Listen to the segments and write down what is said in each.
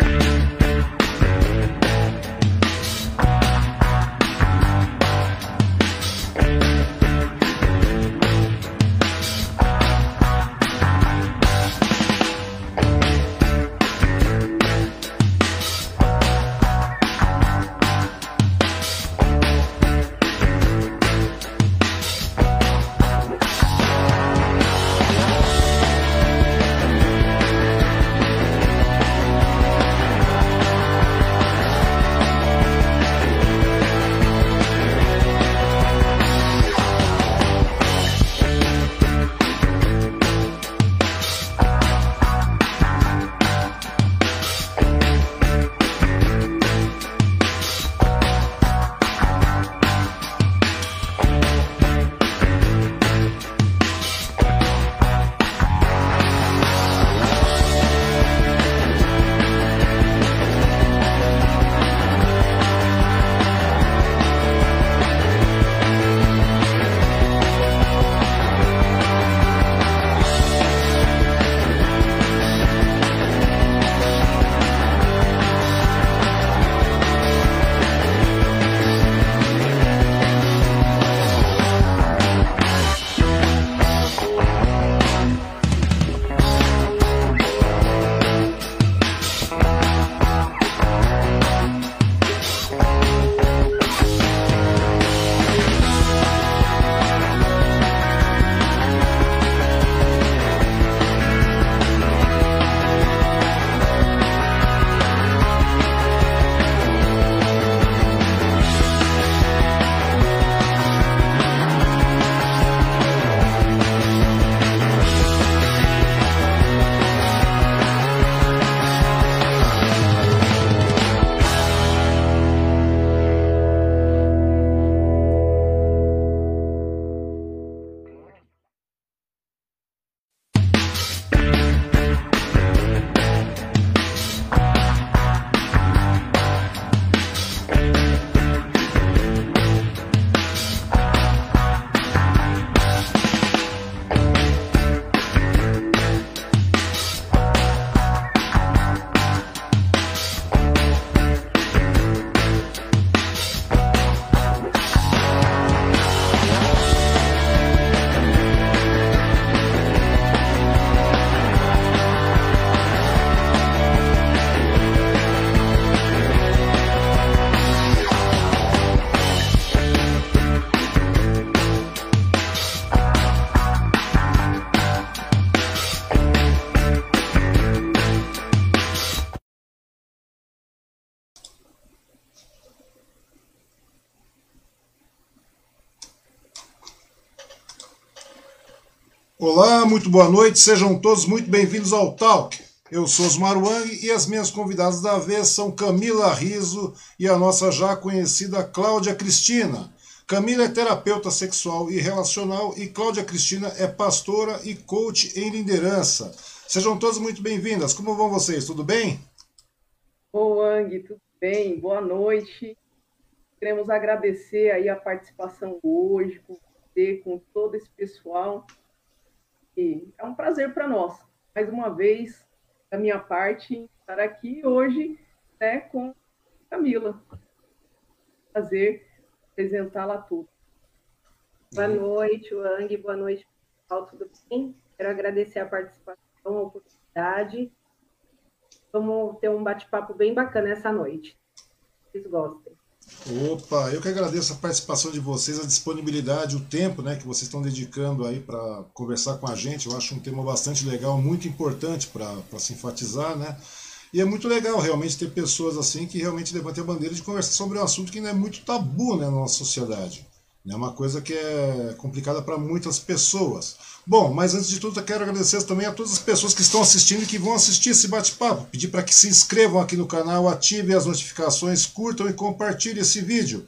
Bye. Muito boa noite, sejam todos muito bem-vindos ao Talk. Eu sou Osmar Wang e as minhas convidadas da vez são Camila Riso e a nossa já conhecida Cláudia Cristina. Camila é terapeuta sexual e relacional e Cláudia Cristina é pastora e coach em liderança. Sejam todas muito bem-vindas. Como vão vocês? Tudo bem? Oi, Wang, tudo bem? Boa noite. Queremos agradecer aí a participação hoje com você, com todo esse pessoal e é um prazer para nós, mais uma vez, da minha parte, estar aqui hoje né, com Camila. Prazer apresentá-la a todos. Boa noite, Wang. Boa noite, pessoal. Tudo bem? Quero agradecer a participação, a oportunidade. Vamos ter um bate-papo bem bacana essa noite. Vocês gostem. Opa, eu que agradeço a participação de vocês, a disponibilidade, o tempo né, que vocês estão dedicando aí para conversar com a gente. Eu acho um tema bastante legal, muito importante para se enfatizar, né? E é muito legal realmente ter pessoas assim que realmente levantem a bandeira de conversar sobre um assunto que ainda é muito tabu né, na nossa sociedade. É uma coisa que é complicada para muitas pessoas. Bom, mas antes de tudo, eu quero agradecer também a todas as pessoas que estão assistindo e que vão assistir esse bate-papo. Pedir para que se inscrevam aqui no canal, ativem as notificações, curtam e compartilhem esse vídeo.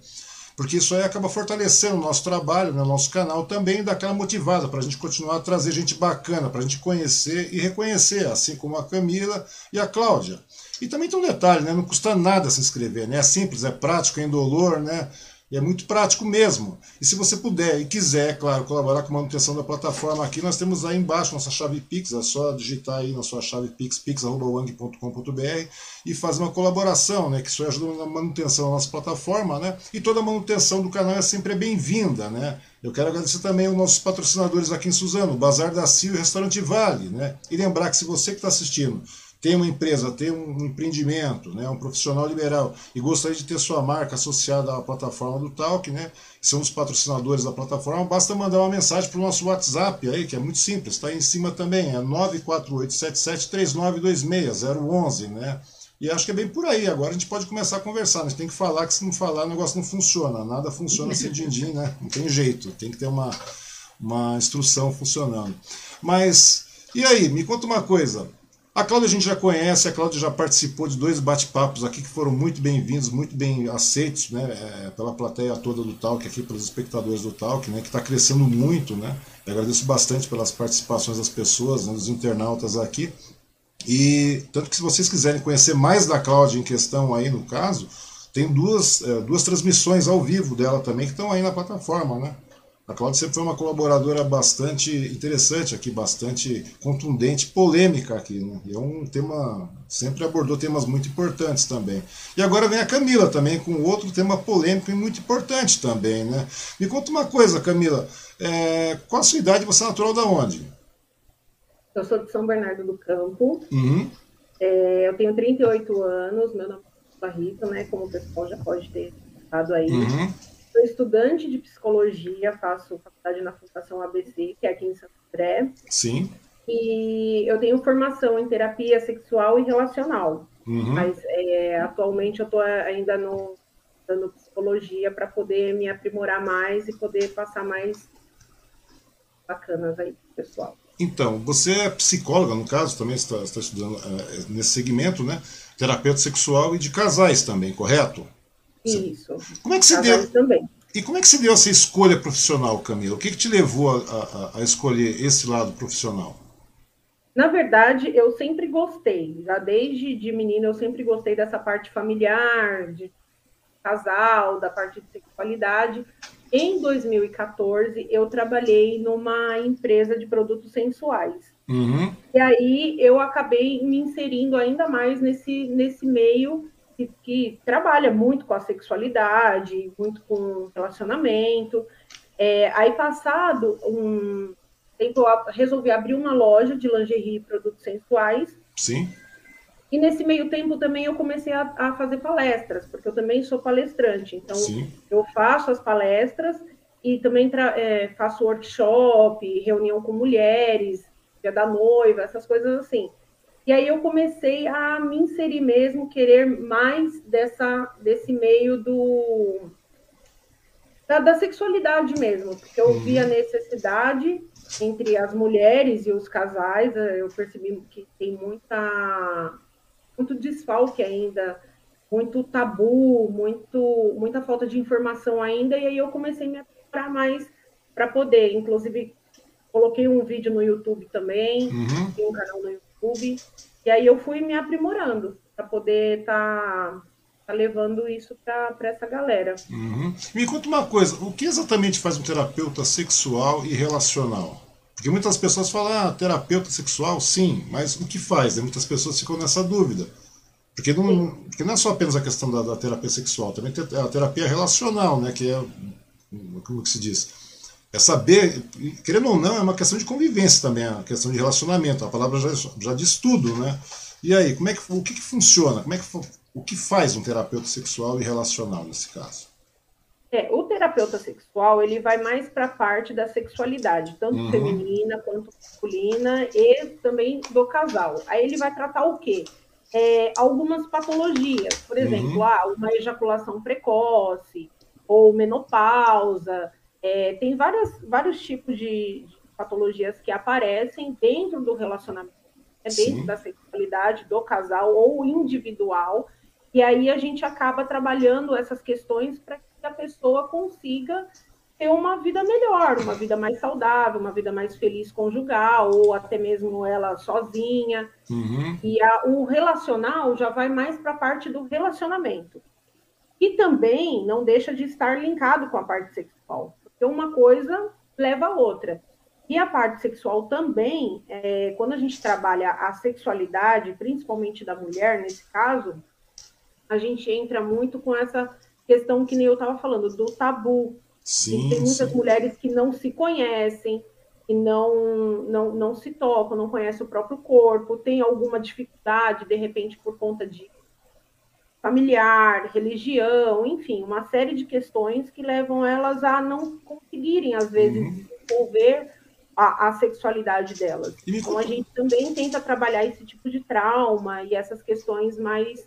Porque isso aí acaba fortalecendo o nosso trabalho, né, o nosso canal também, dá aquela motivada para a gente continuar a trazer gente bacana, para a gente conhecer e reconhecer, assim como a Camila e a Cláudia. E também tem um detalhe, né? Não custa nada se inscrever, né? É simples, é prático, é indolor, né? E é muito prático mesmo. E se você puder e quiser, claro, colaborar com a manutenção da plataforma aqui, nós temos aí embaixo nossa chave Pix, é só digitar aí na sua chave Pix, pix.wang.com.br e fazer uma colaboração, né? Que isso ajuda na manutenção da nossa plataforma, né? E toda a manutenção do canal é sempre bem-vinda, né? Eu quero agradecer também aos nossos patrocinadores aqui em Suzano, Bazar da Cio e Restaurante Vale, né? E lembrar que se você que está assistindo tem uma empresa, tem um empreendimento, né, um profissional liberal e gostaria de ter sua marca associada à plataforma do Talk, né, são os patrocinadores da plataforma, basta mandar uma mensagem para o nosso WhatsApp aí, que é muito simples, está em cima também, é 948773926, 011, né? E acho que é bem por aí. Agora a gente pode começar a conversar. A gente tem que falar, que se não falar, o negócio não funciona. Nada funciona sem din-din, né? Não tem jeito. Tem que ter uma, uma instrução funcionando. Mas, e aí? Me conta uma coisa. A Cláudia a gente já conhece, a Cláudia já participou de dois bate-papos aqui que foram muito bem-vindos, muito bem aceitos né, é, pela plateia toda do Talk, aqui pelos espectadores do Talk, né, que está crescendo muito. Né? Eu agradeço bastante pelas participações das pessoas, né, dos internautas aqui. E tanto que se vocês quiserem conhecer mais da Cláudia em questão aí no caso, tem duas, é, duas transmissões ao vivo dela também que estão aí na plataforma, né? A Cláudia sempre foi uma colaboradora bastante interessante aqui, bastante contundente, polêmica aqui. Né? E é um tema, sempre abordou temas muito importantes também. E agora vem a Camila também com outro tema polêmico e muito importante também. Né? Me conta uma coisa, Camila, é, qual a sua idade? Você é natural da onde? Eu sou de São Bernardo do Campo. Uhum. É, eu tenho 38 anos, meu nome é Barrito, né? Como o pessoal já pode ter estado aí. Uhum. Sou estudante de psicologia, faço faculdade na Fundação ABC, que é aqui em Santo André. Sim. E eu tenho formação em terapia sexual e relacional. Uhum. Mas é, atualmente eu estou ainda no, dando psicologia para poder me aprimorar mais e poder passar mais bacanas aí pro pessoal. Então, você é psicóloga, no caso, também está, está estudando uh, nesse segmento, né? Terapeuta sexual e de casais também, correto? Isso. Como é que se deu? também. E como é que se deu essa escolha profissional, Camila? O que, que te levou a, a, a escolher esse lado profissional? Na verdade, eu sempre gostei, já desde de menina eu sempre gostei dessa parte familiar, de casal, da parte de sexualidade. Em 2014, eu trabalhei numa empresa de produtos sensuais. Uhum. E aí eu acabei me inserindo ainda mais nesse, nesse meio que, que trabalha muito com a sexualidade, muito com relacionamento. É, aí, passado um tempo, resolvi abrir uma loja de lingerie e produtos sensuais. Sim. E nesse meio tempo também eu comecei a, a fazer palestras, porque eu também sou palestrante. Então, Sim. eu faço as palestras e também é, faço workshop, reunião com mulheres, dia da noiva, essas coisas assim. E aí eu comecei a me inserir mesmo, querer mais dessa, desse meio do da, da sexualidade mesmo, porque eu vi a necessidade entre as mulheres e os casais, eu percebi que tem muita muito desfalque ainda, muito tabu, muito muita falta de informação ainda, e aí eu comecei a me aprimorar mais para poder, inclusive coloquei um vídeo no YouTube também, Uhum. tem um canal no YouTube, e aí eu fui me aprimorando para poder estar tá, tá levando isso para essa galera. Uhum. Me conta uma coisa, o que exatamente faz um terapeuta sexual e relacional? Porque muitas pessoas falam, ah, terapeuta sexual, sim, mas o que faz? Né? Muitas pessoas ficam nessa dúvida. Porque não, porque não é só apenas a questão da, da terapia sexual, também tem a terapia relacional, né? Que é, como que se diz? É saber, querendo ou não, é uma questão de convivência também, a questão de relacionamento. A palavra já, já diz tudo, né? E aí, como é que, o que, que funciona? Como é que, o que faz um terapeuta sexual e relacional nesse caso? É, o terapeuta sexual ele vai mais para a parte da sexualidade, tanto Uhum. feminina quanto masculina e também do casal. Aí ele vai tratar o quê? É, algumas patologias, por exemplo, Uhum. ah, uma ejaculação precoce ou menopausa. É, tem várias, vários tipos de, de patologias que aparecem dentro do relacionamento, é dentro Sim. da sexualidade do casal ou individual. E aí a gente acaba trabalhando essas questões para que a pessoa consiga ter uma vida melhor, uma vida mais saudável, uma vida mais feliz conjugal, ou até mesmo ela sozinha. Uhum. E a- o relacional já vai mais para a parte do relacionamento. E também não deixa de estar linkado com a parte sexual, porque uma coisa leva a outra. E a parte sexual também, é, quando a gente trabalha a sexualidade, principalmente da mulher, nesse caso, a gente entra muito com essa questão que nem eu estava falando, do tabu. Sim, tem muitas sim. mulheres que não se conhecem, que não, não, não se tocam, não conhecem o próprio corpo, tem alguma dificuldade, de repente, por conta de familiar, religião, enfim, uma série de questões que levam elas a não conseguirem, às vezes, Uhum. desenvolver a, a sexualidade delas. Então, a gente também tenta trabalhar esse tipo de trauma e essas questões mais.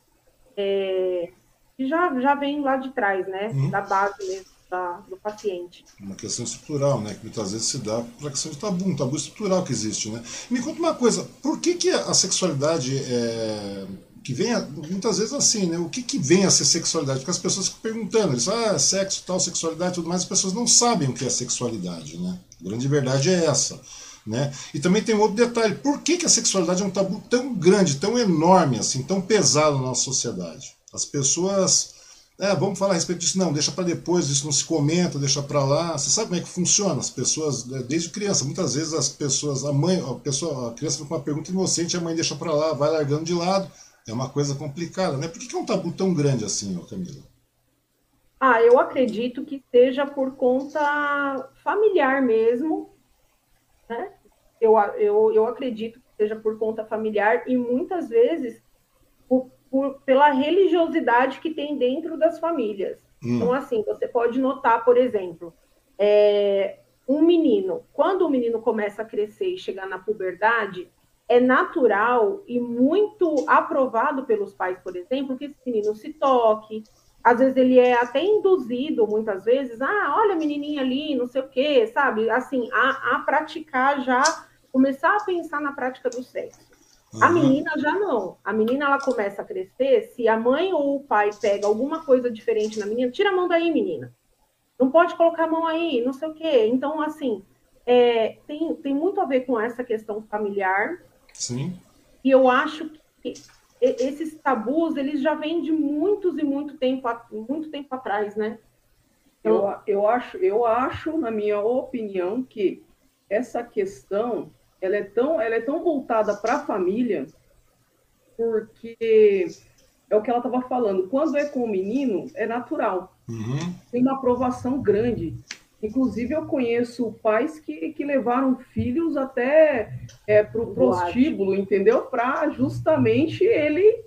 é, que já, já vem lá de trás, né? Uhum. Da base mesmo da, do paciente. Uma questão estrutural, né? Que muitas vezes se dá pela questão de tabu, um tabu estrutural que existe, né? Me conta uma coisa, por que, que a sexualidade é, que vem, a- muitas vezes assim, né? O que, que vem a ser sexualidade? Porque as pessoas ficam perguntando, eles ah, sexo, tal, sexualidade tudo mais, as pessoas não sabem o que é sexualidade, né? A grande verdade é essa. Né? E também tem um outro detalhe, por que, que a sexualidade é um tabu tão grande, tão enorme, assim, tão pesado na nossa sociedade? As pessoas é, vamos falar a respeito disso. Não, deixa para depois, isso não se comenta, deixa para lá. Você sabe como é que funciona? As pessoas, né, desde criança, muitas vezes as pessoas, a mãe, a pessoa, a criança fica com uma pergunta inocente, a mãe deixa para lá, vai largando de lado. É uma coisa complicada, né? Por que, é um tabu tão grande assim, Camila? Ah, eu acredito que seja por conta familiar mesmo, né? Eu, eu, eu acredito que seja por conta familiar e muitas vezes por, por- pela religiosidade que tem dentro das famílias. Hum. Então, assim, você pode notar, por exemplo, é, um menino, quando o menino começa a crescer e chegar na puberdade, é natural e muito aprovado pelos pais, por exemplo, que esse menino se toque. Às vezes ele é até induzido, muitas vezes, ah, olha a menininha ali, não sei o quê, sabe? Assim, a, a praticar já, começar a pensar na prática do sexo. A Aham. menina já não. A menina ela começa a crescer, se a mãe ou o pai pega alguma coisa diferente na menina, tira a mão daí, menina. Não pode colocar a mão aí, não sei o quê. Então, assim, é, tem, tem muito a ver com essa questão familiar, Sim. e eu acho que esses tabus, eles já vêm de muitos e muito tempo, muito tempo atrás, né? Eu, eu, acho, eu acho, na minha opinião, que essa questão ela é tão, ela é tão voltada para a família, porque é o que ela estava falando. Quando é com o menino, é natural. Uhum. Tem uma aprovação grande. Inclusive, eu conheço pais que, que levaram filhos até para o prostíbulo, entendeu? Para justamente ele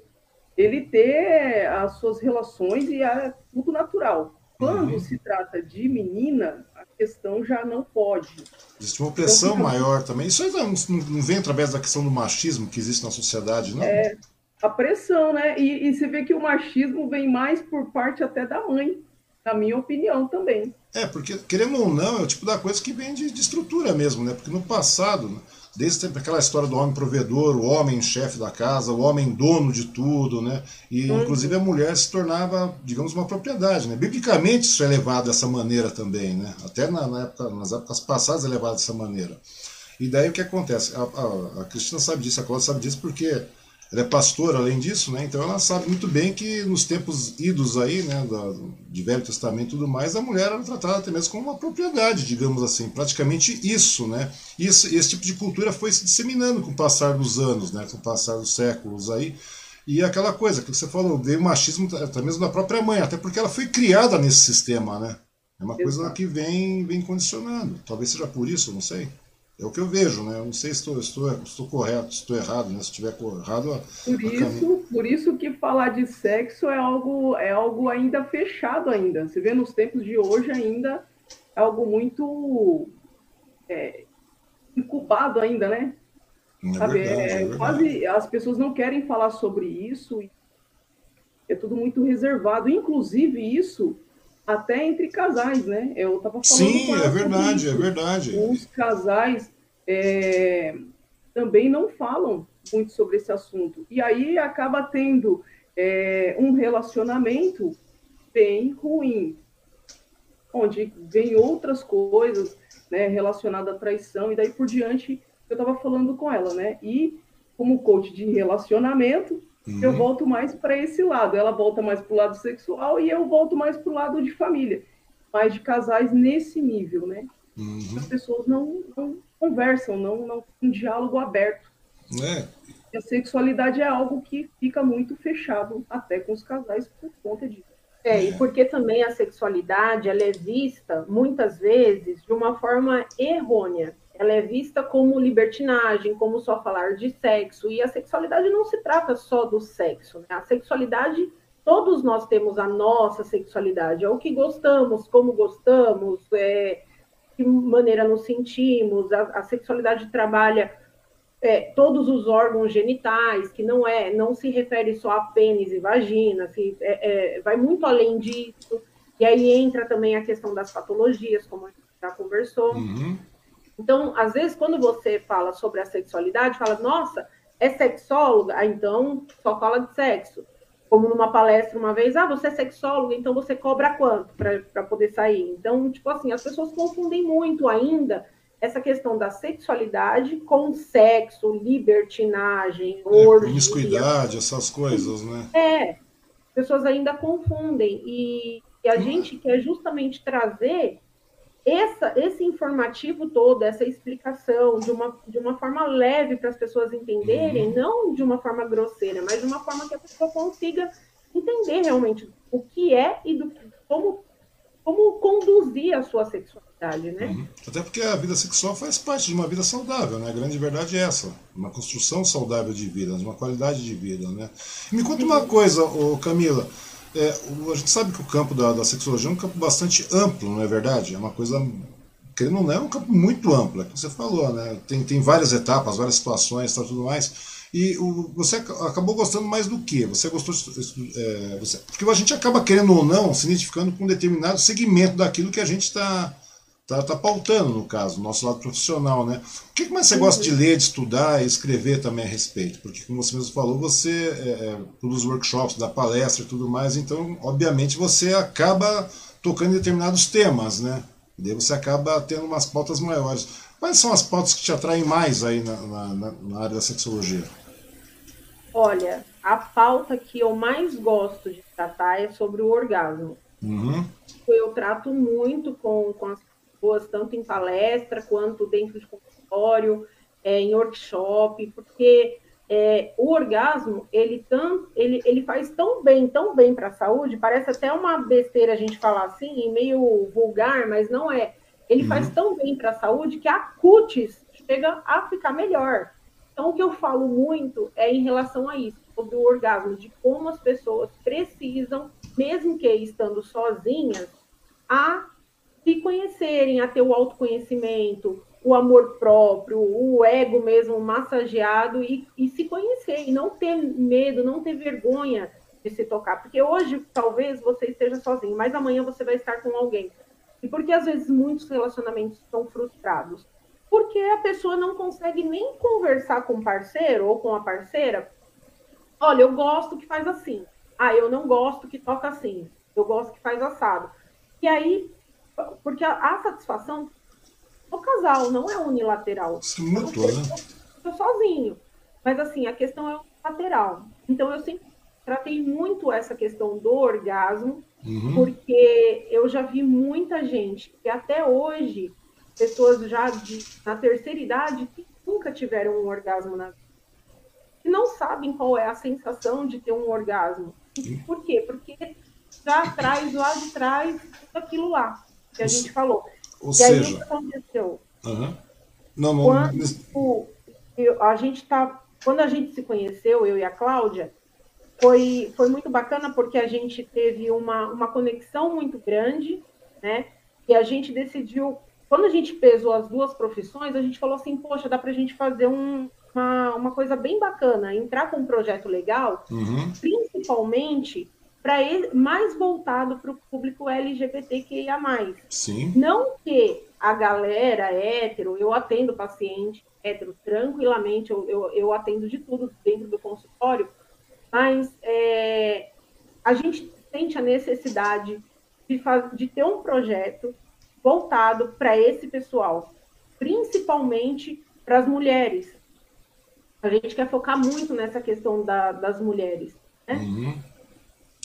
ele ter as suas relações e é tudo natural. Quando Uhum. se trata de menina, a questão já não pode. Existe uma opressão Então, fica- maior também. Isso aí não, não- vem através da questão do machismo que existe na sociedade, não? A pressão, né? E, e você vê que o machismo vem mais por parte até da mãe, na minha opinião também. É, porque, querendo ou não, é o tipo da coisa que vem de, de estrutura mesmo, né? Porque no passado, né, desde sempre aquela história do homem provedor, o homem chefe da casa, o homem dono de tudo, né? E Uhum. inclusive a mulher se tornava, digamos, uma propriedade, né? Biblicamente isso é levado dessa maneira também, né? Até na, na época, nas épocas passadas é levado dessa maneira. E daí o que acontece? A, a, a Cristina sabe disso, a Cláudia sabe disso porque ela é pastora, além disso, né? Então ela sabe muito bem que nos tempos idos aí, né, da, de Velho Testamento e tudo mais, a mulher era tratada até mesmo como uma propriedade, digamos assim, praticamente isso, né? E esse, esse tipo de cultura foi se disseminando com o passar dos anos, né, com o passar dos séculos aí. E aquela coisa que você falou, veio o machismo até mesmo da própria mãe, até porque ela foi criada nesse sistema, né? É uma coisa Exato. que vem, vem condicionando. Talvez seja por isso, não sei. É o que eu vejo, né? Eu não sei se estou, estou, estou correto, se estou errado, né? Se estiver errado, a- Por isso, por isso que falar de sexo é algo, é algo ainda fechado ainda. Você vê nos tempos de hoje ainda é algo muito é, incubado ainda, né? é Sabe? verdade, É, é verdade. quase as pessoas não querem falar sobre isso. É tudo muito reservado. Inclusive isso até entre casais, né? Eu estava falando Sim, é verdade, é isso. verdade. Os casais é, também não falam muito sobre esse assunto. E aí acaba tendo é, um relacionamento bem ruim, onde vem outras coisas né, relacionadas à traição, e daí por diante eu estava falando com ela, né? E como coach de relacionamento, Uhum. Eu volto mais para esse lado. Ela volta mais para o lado sexual e eu volto mais para o lado de família. Mais de casais nesse nível, né? Uhum. As pessoas não, não conversam, não, não tem um diálogo aberto. É. A sexualidade é algo que fica muito fechado até com os casais por conta disso. É, e porque também a sexualidade ela é vista muitas vezes de uma forma errônea. Ela é vista como libertinagem, como só falar de sexo. E a sexualidade não se trata só do sexo. Né? A sexualidade, todos nós temos a nossa sexualidade. É o que gostamos, como gostamos, é, que maneira nos sentimos. A, a sexualidade trabalha é, todos os órgãos genitais, que não é, não se refere só a pênis e vagina, se, é, é, vai muito além disso. E aí entra também a questão das patologias, como a gente já conversou. Uhum. Então, às vezes, quando você fala sobre a sexualidade, fala, nossa, é sexóloga? Ah, então só fala de sexo. Como numa palestra uma vez, ah, você é sexóloga, então você cobra quanto para poder sair? Então, tipo assim, as pessoas confundem muito ainda essa questão da sexualidade com sexo, libertinagem, é, orgia. Promiscuidade, essas coisas, né? É, pessoas ainda confundem. E, e a hum. gente quer justamente trazer essa, esse informativo todo, essa explicação de uma, de uma forma leve para as pessoas entenderem, uhum. não de uma forma grosseira, mas de uma forma que a pessoa consiga entender realmente o que é e do, como, como conduzir a sua sexualidade né? Uhum. Até porque a vida sexual faz parte de uma vida saudável, né? A grande verdade é essa, uma construção saudável de vida, uma qualidade de vida, né? me conta uma coisa, ô Camila, é, a gente sabe que o campo da, da, sexologia é um campo bastante amplo, não é verdade? É uma coisa, querendo ou não, é um campo muito amplo, é que você falou, né? Tem, tem várias etapas, várias situações, tal, tudo mais. E o, você acabou gostando mais do que? Você gostou. É, você, porque a gente acaba querendo ou não se identificando com um determinado segmento daquilo que a gente está tá, tá pautando, no caso, nosso lado profissional, né? O que mais você uhum. gosta de ler, de estudar e escrever também a respeito? Porque, como você mesmo falou, você é, é, produz workshops, dá palestra e tudo mais, então, obviamente, você acaba tocando em determinados temas, né? E daí você acaba tendo umas pautas maiores. Quais são as pautas que te atraem mais aí na, na, na área da sexologia? Olha, a pauta que eu mais gosto de tratar é sobre o orgasmo. Uhum. Eu trato muito com, com as pessoas, tanto em palestra quanto dentro de consultório, é, em workshop, porque é, o orgasmo ele, tão, ele, ele faz tão bem, tão bem para a saúde, parece até uma besteira a gente falar assim, meio vulgar, mas não é. Ele uhum. faz tão bem para a saúde que a cutis chega a ficar melhor. Então, o que eu falo muito é em relação a isso, sobre o orgasmo, de como as pessoas precisam, mesmo que estando sozinhas, a se conhecerem, a ter o autoconhecimento, o amor próprio, o ego mesmo massageado e, e se conhecer, e não ter medo, não ter vergonha de se tocar. Porque hoje, talvez, você esteja sozinho, mas amanhã você vai estar com alguém. E porque às vezes muitos relacionamentos são frustrados? Porque a pessoa não consegue nem conversar com o parceiro ou com a parceira. Olha, eu gosto que faz assim. Ah, eu não gosto que toca assim. Eu gosto que faz assado. E aí porque a, a satisfação do casal não é unilateral. Sim? Eu sozinho. Mas assim, a questão é lateral. Então eu sempre tratei muito essa questão do orgasmo, uhum. porque eu já vi muita gente que até hoje, pessoas já de, na terceira idade, que nunca tiveram um orgasmo na vida. Que não sabem qual é a sensação de ter um orgasmo. Por quê? Porque já traz lá de trás aquilo lá que a ou gente falou. Ou e seja, aí o que aconteceu? Uhum. Não, não, quando, eu, a gente tá, quando a gente se conheceu, eu e a Cláudia, foi, foi muito bacana porque a gente teve uma, uma conexão muito grande, né? E a gente decidiu, quando a gente pesou as duas profissões, a gente falou assim, poxa, dá para a gente fazer um, uma, uma coisa bem bacana, entrar com um projeto legal, uhum. principalmente para mais voltado para o público LGBTQIA+. Sim. Não que a galera hétero, eu atendo paciente hétero tranquilamente, eu, eu, eu atendo de tudo dentro do consultório, mas é, a gente sente a necessidade de, faz, de ter um projeto voltado para esse pessoal, principalmente para as mulheres. A gente quer focar muito nessa questão da, das mulheres. Né? Uhum.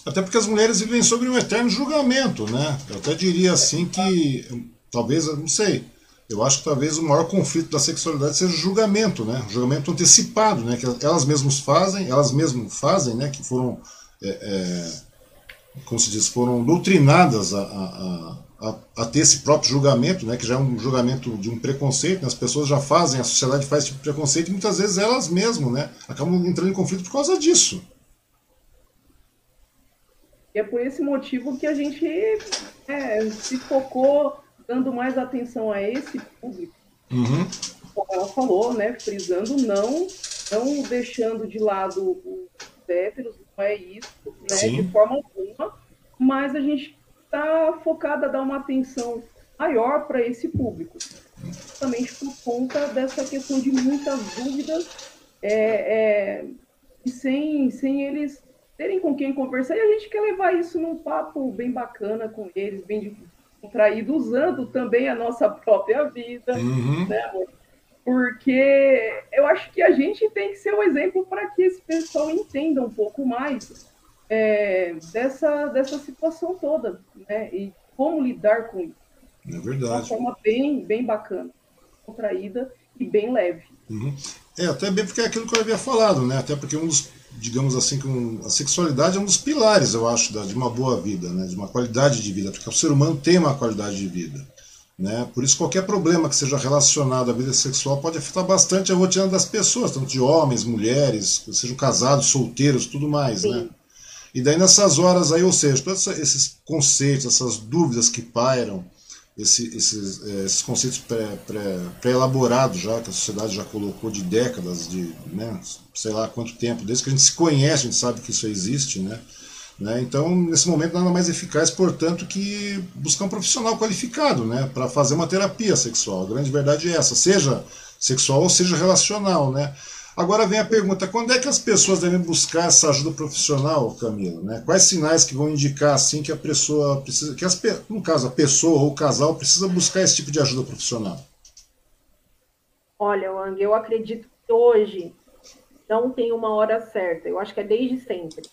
Até porque as mulheres vivem sobre um eterno julgamento, né? Eu até diria assim que, talvez, não sei, eu acho que talvez o maior conflito da sexualidade seja o julgamento, né? O julgamento antecipado, né? Que elas mesmas fazem, elas mesmas fazem, né? Que foram, é, é, como se diz, foram doutrinadas a, a, a, a, ter esse próprio julgamento, né? Que já é um julgamento de um preconceito, né? as pessoas já fazem, a sociedade faz esse tipo de preconceito e muitas vezes elas mesmas, né? Acabam entrando em conflito por causa disso. E é por esse motivo que a gente é, se focou dando mais atenção a esse público. Uhum. Como ela falou, né? Frisando, não, não deixando de lado os héteros, não é isso, né? De forma alguma, mas a gente está focada a dar uma atenção maior para esse público, justamente por conta dessa questão de muitas dúvidas é, é, e sem, sem eles terem com quem conversar, e a gente quer levar isso num papo bem bacana com eles, bem contraído, usando também a nossa própria vida, uhum. né, amor? Porque eu acho que a gente tem que ser o um exemplo para que esse pessoal entenda um pouco mais é, dessa, dessa situação toda, né? E como lidar com isso. É verdade. De uma forma bem, bem bacana, contraída e bem leve. Uhum. É, até bem porque é aquilo que eu havia falado, né? Até porque um dos digamos assim, que um, a sexualidade é um dos pilares, eu acho, da, de uma boa vida, né? de uma qualidade de vida, porque o ser humano tem uma qualidade de vida. Né? Por isso, qualquer problema que seja relacionado à vida sexual pode afetar bastante a rotina das pessoas, tanto de homens, mulheres, sejam casados, solteiros, tudo mais. Né? E daí, nessas horas aí, ou seja, todos esses conceitos, essas dúvidas que pairam, esse, esses, é, esses conceitos pré-elaborados pré, pré já, que a sociedade já colocou de décadas, de né, sei lá quanto tempo, desde que a gente se conhece, a gente sabe que isso existe, né? né? Então, nesse momento, nada mais eficaz, portanto, que buscar um profissional qualificado né, para fazer uma terapia sexual. A grande verdade é essa, seja sexual ou seja relacional, né? Agora vem a pergunta: quando é que as pessoas devem buscar essa ajuda profissional, Camila? Né? Quais sinais que vão indicar assim que a pessoa precisa, que as, no caso a pessoa ou o casal precisa buscar esse tipo de ajuda profissional? Olha, Wang, eu acredito que hoje não tem uma hora certa. Eu acho que é desde sempre.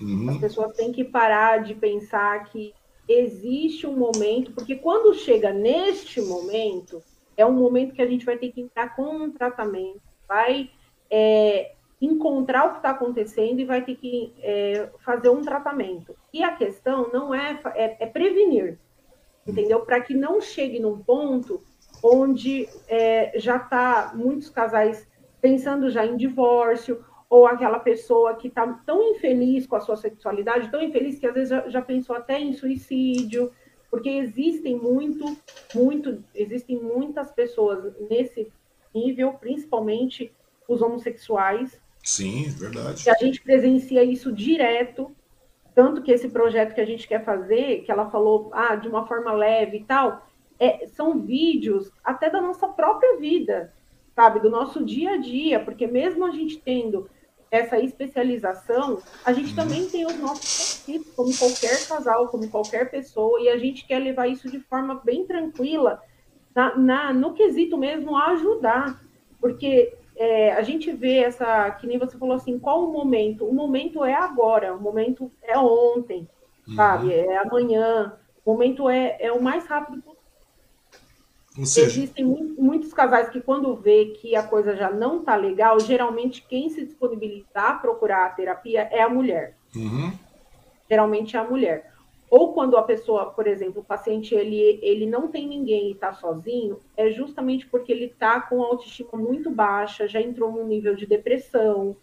Uhum. As pessoas têm que parar de pensar que existe um momento, porque quando chega neste momento, é um momento que a gente vai ter que entrar com um tratamento, vai é, encontrar o que está acontecendo e vai ter que é, fazer um tratamento. E a questão não é, é, é prevenir, entendeu? Para que não chegue num ponto onde é, já está muitos casais pensando já em divórcio, ou aquela pessoa que está tão infeliz com a sua sexualidade, tão infeliz que às vezes já, já pensou até em suicídio, porque existem muito, muito, existem muitas pessoas nesse nível, principalmente os homossexuais. Sim, verdade. E a gente presencia isso direto, tanto que esse projeto que a gente quer fazer, que ela falou, ah, de uma forma leve e tal, é, são vídeos até da nossa própria vida, sabe, do nosso dia a dia, porque mesmo a gente tendo essa especialização, a gente uhum. também tem os nossos conflitos, como qualquer casal, como qualquer pessoa, e a gente quer levar isso de forma bem tranquila, na, na no quesito mesmo ajudar, porque é, a gente vê essa, que nem você falou assim, qual o momento? O momento é agora, o momento é ontem, uhum. sabe? É amanhã. O momento é, é o mais rápido possível. Seja... Existem muitos casais que, quando vê que a coisa já não está legal, geralmente quem se disponibilizar a procurar a terapia é a mulher. Uhum. Geralmente é a mulher. Ou quando a pessoa, por exemplo, o paciente ele, ele não tem ninguém e está sozinho, é justamente porque ele está com autoestima muito baixa, já entrou num nível de depressão,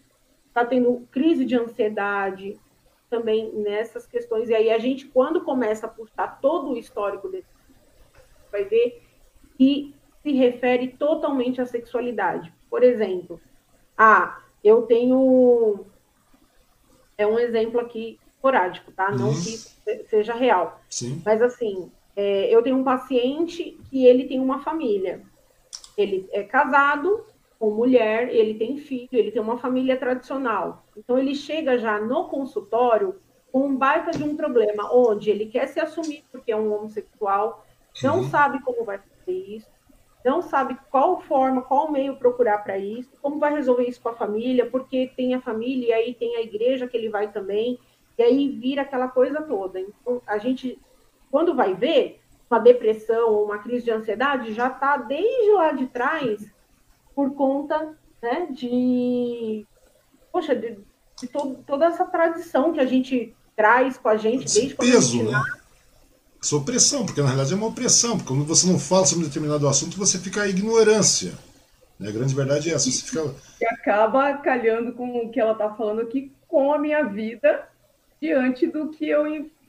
está tendo crise de ansiedade, também nessas questões. E aí a gente, quando começa a puxar todo o histórico desse, vai ver que se refere totalmente à sexualidade. Por exemplo, ah, eu tenho é um exemplo aqui esporádico, tá? Não uhum. que seja real. Sim. Mas assim, é, eu tenho um paciente que ele tem uma família. Ele é casado com mulher, ele tem filho, ele tem uma família tradicional. Então ele chega já no consultório com um baita de um problema, onde ele quer se assumir porque é um homossexual, não uhum. sabe como vai fazer isso, não sabe qual forma, qual meio procurar para isso, como vai resolver isso com a família, porque tem a família e aí tem a igreja que ele vai também, e aí vira aquela coisa toda. Então, a gente, quando vai ver, uma depressão ou uma crise de ansiedade já está desde lá de trás por conta né, de, poxa, de, de to, toda essa tradição que a gente traz com a gente Esse desde peso, quando a gente né? Essa opressão, porque na realidade é uma opressão, porque quando você não fala sobre um determinado assunto, você fica em ignorância. Né? A grande verdade é essa, você fica... E acaba calhando com o que ela está falando aqui, com a minha vida, diante do que eu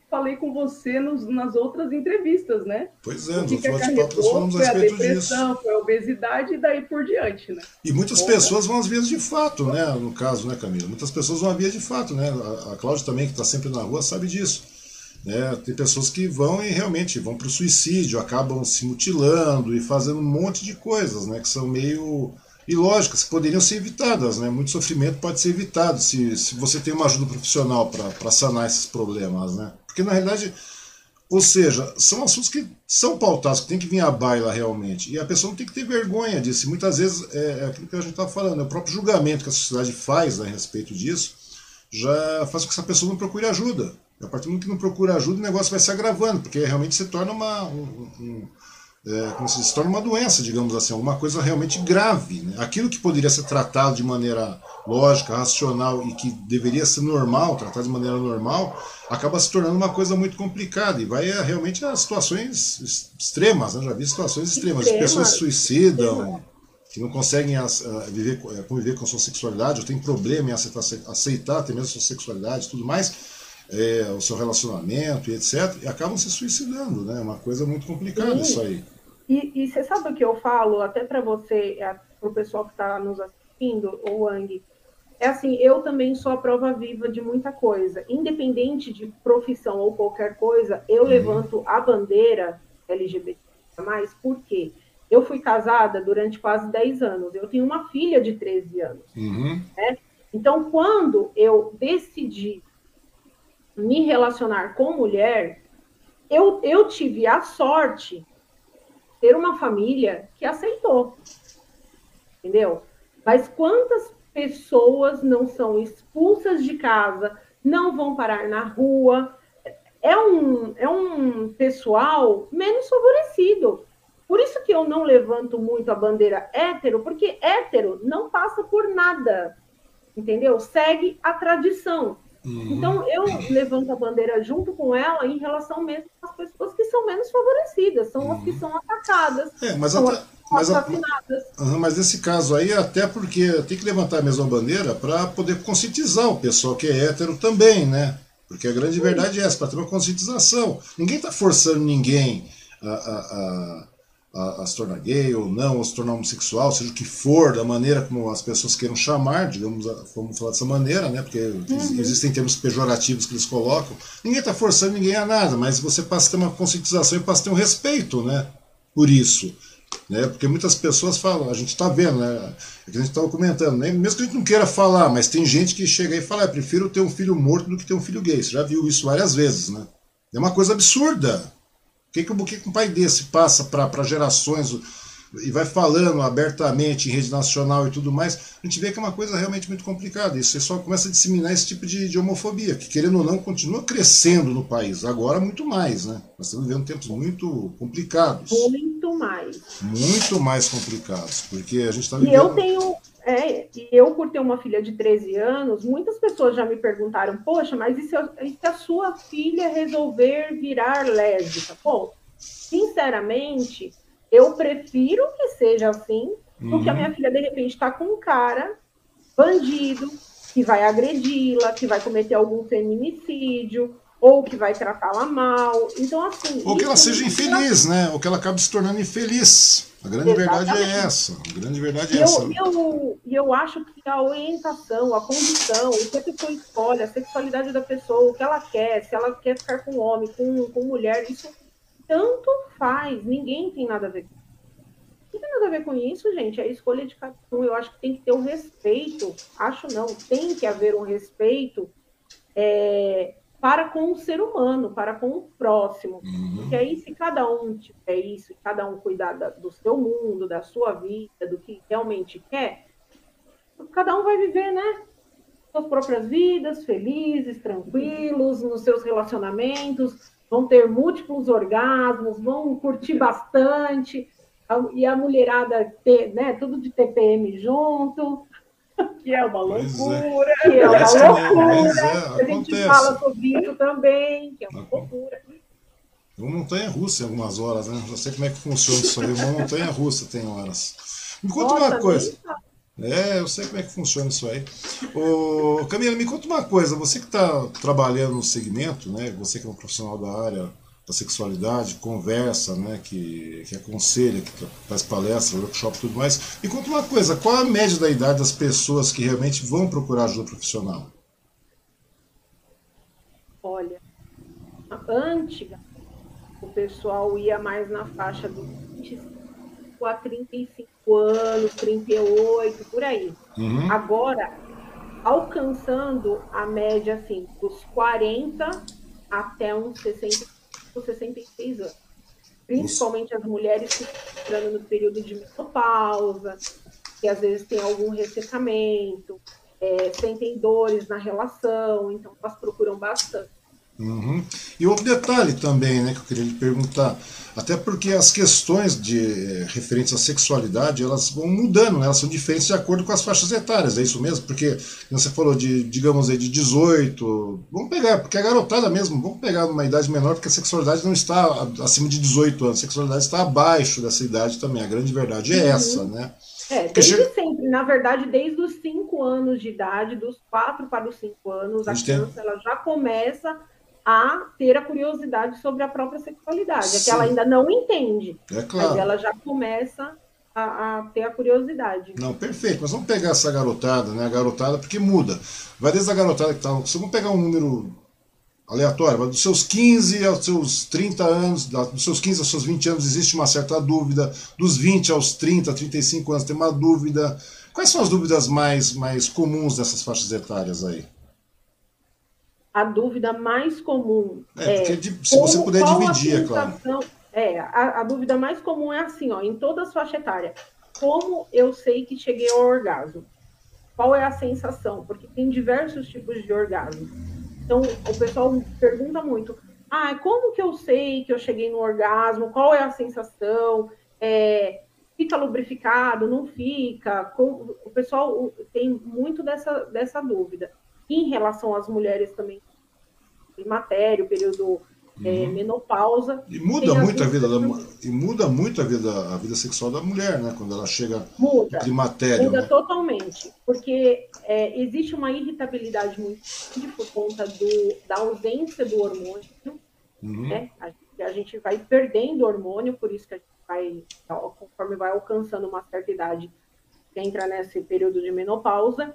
falei com você nos, nas outras entrevistas, né? Pois é, nos bate-papos nós falamos a foi a respeito depressão, disso. foi a obesidade e daí por diante, né? E muitas pessoas vão às vias de fato, né? No caso, né, Camila? Muitas pessoas vão à via de fato, né? A, a Cláudia também, que está sempre na rua, sabe disso. Né? Tem pessoas que vão e realmente vão para o suicídio, acabam se mutilando e fazendo um monte de coisas, né? Que são meio ilógicas, que poderiam ser evitadas, né? Muito sofrimento pode ser evitado se, se você tem uma ajuda profissional para sanar esses problemas, né? Porque na realidade, ou seja, são assuntos que são pautados, que tem que vir à baila realmente. E a pessoa não tem que ter vergonha disso. E muitas vezes é, é aquilo que a gente está falando, é o próprio julgamento que a sociedade faz né, a respeito disso, já faz com que essa pessoa não procure ajuda. E a partir do momento que não procura ajuda, o negócio vai se agravando, porque realmente se torna uma. Um, um, é, como se, se torna uma doença, digamos assim, uma coisa realmente grave. Né? Aquilo que poderia ser tratado de maneira lógica, racional e que deveria ser normal, tratado de maneira normal, acaba se tornando uma coisa muito complicada e vai é, realmente a situações extremas. Né? Já vi situações extremas, de pessoas se suicidam, que não conseguem as, viver, a, conviver com a sua sexualidade, ou tem problema em aceitar, aceitar até mesmo a sua sexualidade e tudo mais. É, o seu relacionamento e etc. E acabam se suicidando, né? É uma coisa muito complicada Sim. isso aí. E, e você sabe o que eu falo, até para você, para o pessoal que está nos assistindo, o Wang, é assim, eu também sou a prova viva de muita coisa. Independente de profissão ou qualquer coisa, eu uhum. levanto a bandeira LGBT+, por quê? Eu fui casada durante quase 10 anos, eu tenho uma filha de 13 anos. Uhum. Né? Então, quando eu decidi me relacionar com mulher, eu, eu tive a sorte ter uma família que aceitou. Entendeu? Mas quantas pessoas não são expulsas de casa, não vão parar na rua? É um, é um pessoal menos favorecido. Por isso que eu não levanto muito a bandeira hétero, porque hétero não passa por nada. Entendeu? Segue a tradição. Uhum. Então, eu levanto a bandeira junto com ela em relação mesmo às pessoas que são menos favorecidas, são uhum. as que são atacadas. É, mas, são até, mas, uhum, mas nesse caso aí, até porque tem que levantar a mesma bandeira para poder conscientizar o pessoal que é hétero também, né? Porque a grande verdade é essa, para ter uma conscientização. Ninguém está forçando ninguém a, a, a a, a, se tornar gay ou não, ou se tornar homossexual, seja o que for, da maneira como as pessoas queiram chamar, digamos, vamos falar dessa maneira, né? Porque uhum. existem termos pejorativos que eles colocam. Ninguém está forçando ninguém a nada, mas você passa a ter uma conscientização e passa a ter um respeito, né? Por isso. Né? Porque muitas pessoas falam, a gente está vendo, né? É que a gente estava comentando, né? mesmo que a gente não queira falar, mas tem gente que chega e fala, ah, prefiro ter um filho morto do que ter um filho gay. Você já viu isso várias vezes, né? É uma coisa absurda. O que, que, o que um pai desse passa para gerações e vai falando abertamente em rede nacional e tudo mais, a gente vê que é uma coisa realmente muito complicada. Isso só começa a disseminar esse tipo de, de, homofobia, que querendo ou não continua crescendo no país. Agora muito mais, né? Nós estamos vivendo tempos muito complicados. Muito mais. Muito mais complicados, porque a gente está vivendo... E eu tenho... É, e eu, por ter uma filha de 13 anos, muitas pessoas já me perguntaram, poxa, mas e se, e se a sua filha resolver virar lésbica? Bom, sinceramente, eu prefiro que seja assim uhum. do que a minha filha, de repente, está com um cara bandido que vai agredi-la, que vai cometer algum feminicídio, ou que vai tratá-la mal. Então, assim. Ou que ela seja infeliz, né? Ou que ela acabe se tornando infeliz. A grande Exatamente. verdade é essa. A grande verdade é eu, essa. E eu, eu acho que a orientação, a condição, o que a pessoa escolhe, a sexualidade da pessoa, o que ela quer, se ela quer ficar com homem, com, com mulher, isso tanto faz, ninguém tem nada a ver com isso. Não tem nada a ver com isso, gente, é a escolha de cada um. Eu acho que tem que ter um respeito, acho não, tem que haver um respeito é, para com o ser humano, para com o próximo. Uhum. Porque aí, se cada um tiver isso, cada um cuidar da, do seu mundo, da sua vida, do que realmente quer, cada um vai viver, né? Suas próprias vidas, felizes, tranquilos, nos seus relacionamentos, vão ter múltiplos orgasmos, vão curtir bastante, e a mulherada ter, né, tudo de TPM junto, que é uma é. loucura, é. que é uma loucura. É, a gente fala sobre isso também, que é uma loucura. Uma montanha russa em algumas horas, né? Já sei como é que funciona isso aí. Uma montanha russa tem horas. Me conta Nossa, uma coisa. É, eu sei como é que funciona isso aí. Ô, Camila, me conta uma coisa. Você que está trabalhando no segmento, né? Você que é um profissional da área da sexualidade, conversa, né, que, que aconselha, que faz palestra, workshop e tudo mais. Me conta uma coisa, qual a média da idade das pessoas que realmente vão procurar ajuda profissional? Olha, antes o pessoal ia mais na faixa dos 25 a 35 anos, 38, por aí. Uhum. Agora, alcançando a média assim, dos 40 até uns 60 com 66 anos. Principalmente as mulheres que estão entrando no período de menopausa, que às vezes tem algum ressecamento, é, sentem dores na relação, então elas procuram bastante. Uhum. E outro detalhe também, né, que eu queria lhe perguntar, até porque as questões de eh, referentes à sexualidade, elas vão mudando, né, elas são diferentes de acordo com as faixas etárias, é isso mesmo? Porque você falou de, digamos aí, de 18, vamos pegar, porque a garotada mesmo, vamos pegar numa idade menor, porque a sexualidade não está acima de 18 anos, a sexualidade está abaixo dessa idade também, a grande verdade é uhum. essa, né? É, desde chega... sempre, na verdade, desde os 5 anos de idade, dos 4 para os 5 anos, a, a criança tem... ela já começa a ter a curiosidade sobre a própria sexualidade. Sim. É que ela ainda não entende, é claro. mas ela já começa a, a, ter a curiosidade. Não, perfeito. Mas vamos pegar essa garotada, né? A garotada, porque muda. Vai desde a garotada que tá. Se vamos pegar um número aleatório, dos seus 15 aos seus 30 anos, dos seus 15 aos seus 20 anos existe uma certa dúvida, dos 20 aos 30, 35 anos tem uma dúvida. Quais são as dúvidas mais, mais comuns dessas faixas etárias aí? A dúvida mais comum é, é se você puder dividir, é claro. É, a, a, dúvida mais comum é assim, ó, em todas as faixas etárias. Como eu sei que cheguei ao orgasmo? Qual é a sensação? Porque tem diversos tipos de orgasmo. Então, o pessoal pergunta muito: ah, como que eu sei que eu cheguei no orgasmo? Qual é a sensação? É, fica lubrificado? Não fica? O pessoal tem muito dessa, dessa dúvida em relação às mulheres também, climatério, período é, uhum. é, menopausa. E muda muito a vida da e muda muito a vida a vida sexual da mulher, né? Quando ela chega muda, climatério. Muda né? totalmente, porque é, existe uma irritabilidade muito grande por conta do, da ausência do hormônio, uhum. né? A, a gente vai perdendo hormônio, por isso que a gente vai, conforme vai alcançando uma certa idade, entra nesse período de menopausa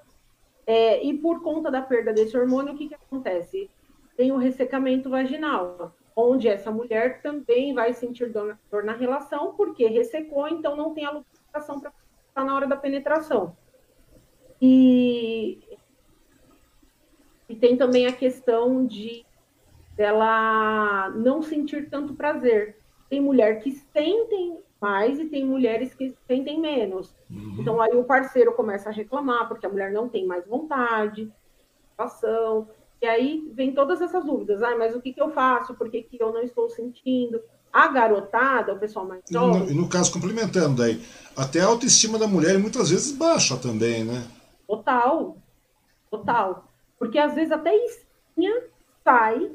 é, e por conta da perda desse hormônio, o que, que acontece? Tem o ressecamento vaginal, onde essa mulher também vai sentir dor, dor na relação, porque ressecou, então não tem a lubrificação para estar na hora da penetração. E, e tem também a questão de dela não sentir tanto prazer. Tem mulher que sentem mais e tem mulheres que sentem menos. Uhum. Então aí o parceiro começa a reclamar porque a mulher não tem mais vontade, ação. E aí vem todas essas dúvidas. Ah, mas o que, que eu faço? Por que, que eu não estou sentindo? A garotada, o pessoal mais jovem... E no, no caso, complementando aí, até a autoestima da mulher muitas vezes baixa também, né? Total. Total. Porque às vezes até espinha sai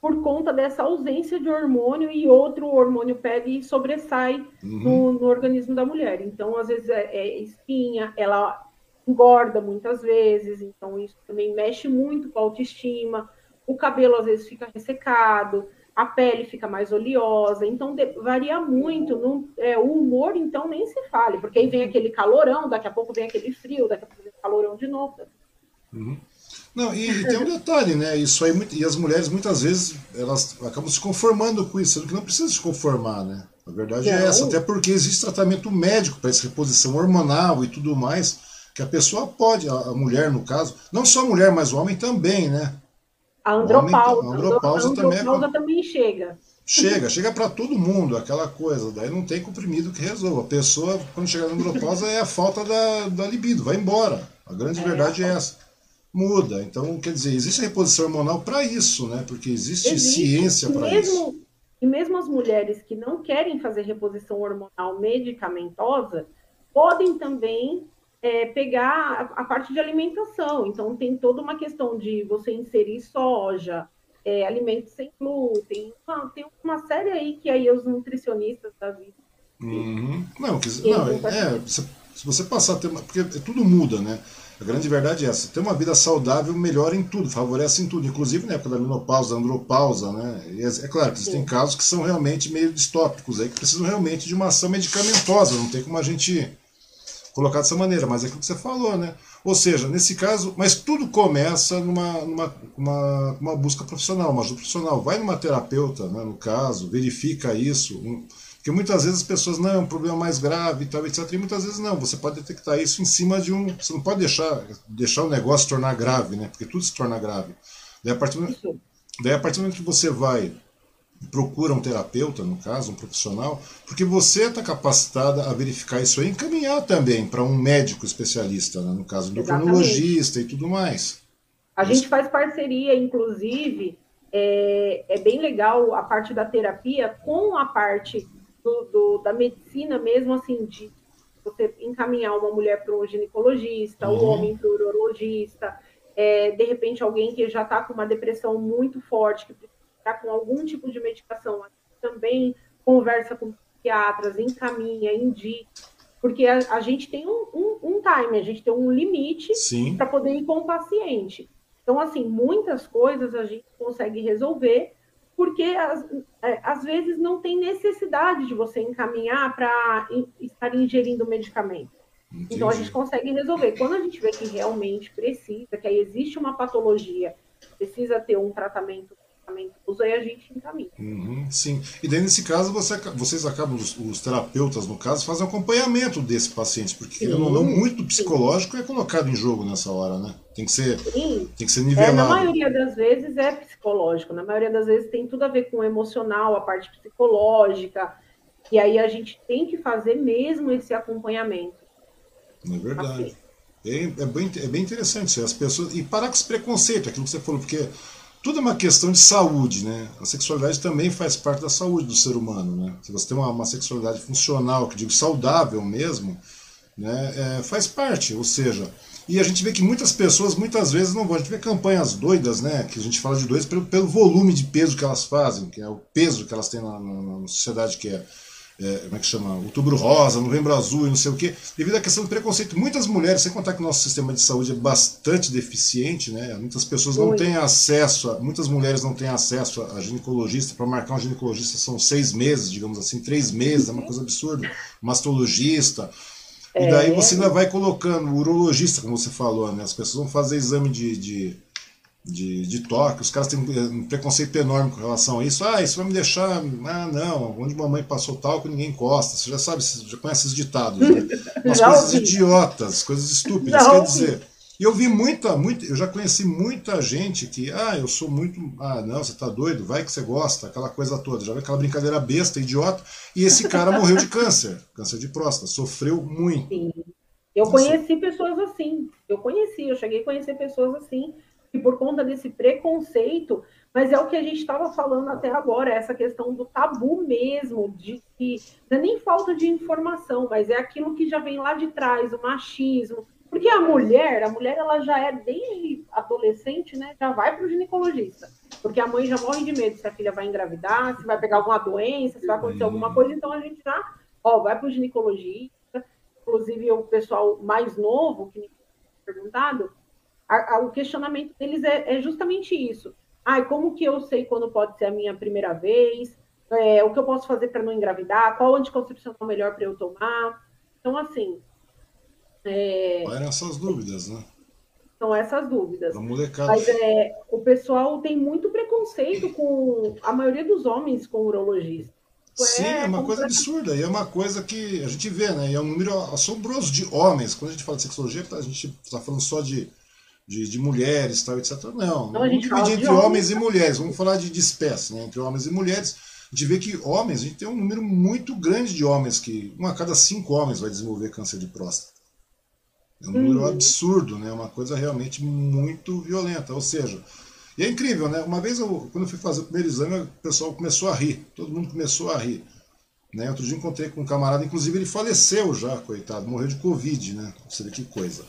por conta dessa ausência de hormônio e outro hormônio pega e sobressai uhum. no, no, organismo da mulher. Então, às vezes, é, é, espinha, ela engorda muitas vezes, então isso também mexe muito com a autoestima. O cabelo, às vezes, fica ressecado, a pele fica mais oleosa, então de, varia muito. No, é, o humor, então, nem se fale, porque aí vem aquele calorão, daqui a pouco vem aquele frio, daqui a pouco vem calorão de novo. Uhum. Não, e, e, tem um detalhe, né? Isso aí, e as mulheres muitas vezes elas acabam se conformando com isso, sendo que não precisa se conformar, né? A verdade é, é essa, até porque existe tratamento médico para essa reposição hormonal e tudo mais, que a pessoa pode, a, a, mulher no caso, não só a mulher, mas o homem também, né? A andropausa. A andropausa, a andropausa também, é... também chega. Chega, chega para todo mundo aquela coisa. Daí não tem comprimido que resolva. A pessoa, quando chega na andropausa, é a falta da, da libido, vai embora. A grande é, verdade é essa. Muda. Então, quer dizer, existe reposição hormonal para isso, né? Porque existe, existe. ciência para isso. E mesmo as mulheres que não querem fazer reposição hormonal medicamentosa podem também é, pegar a, a, parte de alimentação. Então, tem toda uma questão de você inserir soja, é, alimentos sem glúten. Então, tem uma série aí que aí os nutricionistas da vida. Uhum. Não, que, não é, se, se você passar a ter. Porque tudo muda, né? A grande verdade é essa. Ter uma vida saudável melhora em tudo, favorece em tudo, inclusive na época da menopausa, da andropausa, né? É, é, claro que existem Sim. casos que são realmente meio distópicos, aí, que precisam realmente de uma ação medicamentosa, não tem como a gente colocar dessa maneira, mas é aquilo que você falou, né? Ou seja, nesse caso, mas tudo começa numa, numa uma, uma busca profissional, uma ajuda profissional. Vai numa terapeuta, né, no caso, verifica isso. Um, porque muitas vezes as pessoas, não, é um problema mais grave e tal, etc. E muitas vezes não, você pode detectar isso em cima de um. Você não pode deixar, deixar o negócio se tornar grave, né? Porque tudo se torna grave. Daí a partir do, daí, a partir do momento que você vai procura um terapeuta, no caso, um profissional, porque você está capacitada a verificar isso aí encaminhar também para um médico especialista, né? no caso, endocrinologista e tudo mais. A isso. gente faz parceria, inclusive, é, é, bem legal a parte da terapia com a parte do, do, da medicina mesmo, assim, de você encaminhar uma mulher para um ginecologista, uhum. um homem para um urologista, é, de repente alguém que já está com uma depressão muito forte, que precisa está com algum tipo de medicação, também conversa com psiquiatras, encaminha, indica, porque a, a gente tem um, um, um, time, a gente tem um limite para poder ir com o paciente. Então, assim, muitas coisas a gente consegue resolver, porque às, é, às vezes não tem necessidade de você encaminhar para estar ingerindo medicamento. Entendi. Então a gente consegue resolver. Quando a gente vê que realmente precisa, que aí existe uma patologia, precisa ter um tratamento medicamentoso, aí a gente encaminha. Uhum, sim. E daí, nesse caso, você, vocês acabam, os, os, terapeutas, no caso, fazem acompanhamento desse paciente, porque, sim, ou não, muito psicológico sim. é colocado em jogo nessa hora, né? Tem que ser, sim. tem que ser nivelado. É, na maioria das vezes é psicológico, na maioria das vezes tem tudo a ver com o emocional, a parte psicológica, e aí a gente tem que fazer mesmo esse acompanhamento. É verdade. É, é, bem, é bem interessante as pessoas. E parar com esse preconceito, aquilo que você falou, porque tudo é uma questão de saúde, né? A sexualidade também faz parte da saúde do ser humano, né? Se você tem uma, uma sexualidade funcional, que digo saudável mesmo, né? É, faz parte, ou seja, e a gente vê que muitas pessoas muitas vezes não vão. A gente vê campanhas doidas, né? Que a gente fala de doidas pelo, pelo volume de peso que elas fazem, que é o peso que elas têm na, na, na sociedade que é é, como é que chama? Outubro Rosa, Novembro Azul e não sei o quê, devido à questão do preconceito. Muitas mulheres, sem contar que o nosso sistema de saúde é bastante deficiente, né? Muitas pessoas não têm acesso, a, muitas mulheres não têm acesso a, ginecologista. Para marcar um ginecologista são seis meses, digamos assim, três meses, é uma coisa absurda. Mastologista. E daí é. você ainda vai colocando urologista, como você falou, né? As pessoas vão fazer exame de, de de, de toque, os caras têm um preconceito enorme com relação a isso. Ah, isso vai me deixar. Ah, não, onde mamãe passou talco, ninguém encosta. Você já sabe, você já conhece esses ditados, né? Umas coisas ouvi. idiotas, coisas estúpidas. Já quer ouvi. dizer. E eu vi muita, muita, eu já conheci muita gente que, ah, eu sou muito, ah, não, você tá doido, vai que você gosta, aquela coisa toda, já vi aquela brincadeira besta, idiota, e esse cara morreu de câncer, câncer de próstata, sofreu muito. Sim. Eu conheci pessoas assim, eu conheci, eu cheguei a conhecer pessoas assim, por conta desse preconceito, mas é o que a gente estava falando até agora, essa questão do tabu mesmo, de que não é nem falta de informação, mas é aquilo que já vem lá de trás, o machismo. Porque a mulher, a mulher ela já é desde adolescente, né? Já vai para o ginecologista. Porque a mãe já morre de medo se a filha vai engravidar, se vai pegar alguma doença, se vai acontecer alguma coisa, então a gente já, ó, vai para o ginecologista. Inclusive o pessoal mais novo, que me perguntado, a, a, o questionamento deles é, é, justamente isso. Ai, como que eu sei quando pode ser a minha primeira vez? É, o que eu posso fazer para não engravidar? Qual anticoncepção é melhor para eu tomar? Então, assim. É... Eram essas dúvidas, né? São essas dúvidas. Mas é, o pessoal tem muito preconceito com a maioria dos homens com urologista. Sim, é, é uma coisa absurda. E é uma coisa que a gente vê, né? E é um número assombroso de homens. Quando a gente fala de sexologia, a gente está falando só de de, de mulheres, tal, etc. Não, não vamos dividir entre homens, e mulheres, vamos falar de, de espécie, né? entre homens e mulheres. A gente vê que homens, a gente tem um número muito grande de homens que, uma a cada cinco homens vai desenvolver câncer de próstata. É um número uhum. absurdo, né? Uma coisa realmente muito violenta. Ou seja, e é incrível, né? Uma vez, eu, quando eu fui fazer o primeiro exame, o pessoal começou a rir. Todo mundo começou a rir. Né? Outro dia encontrei com um camarada, inclusive ele faleceu já, coitado, morreu de Covid, né? Você vê que coisa.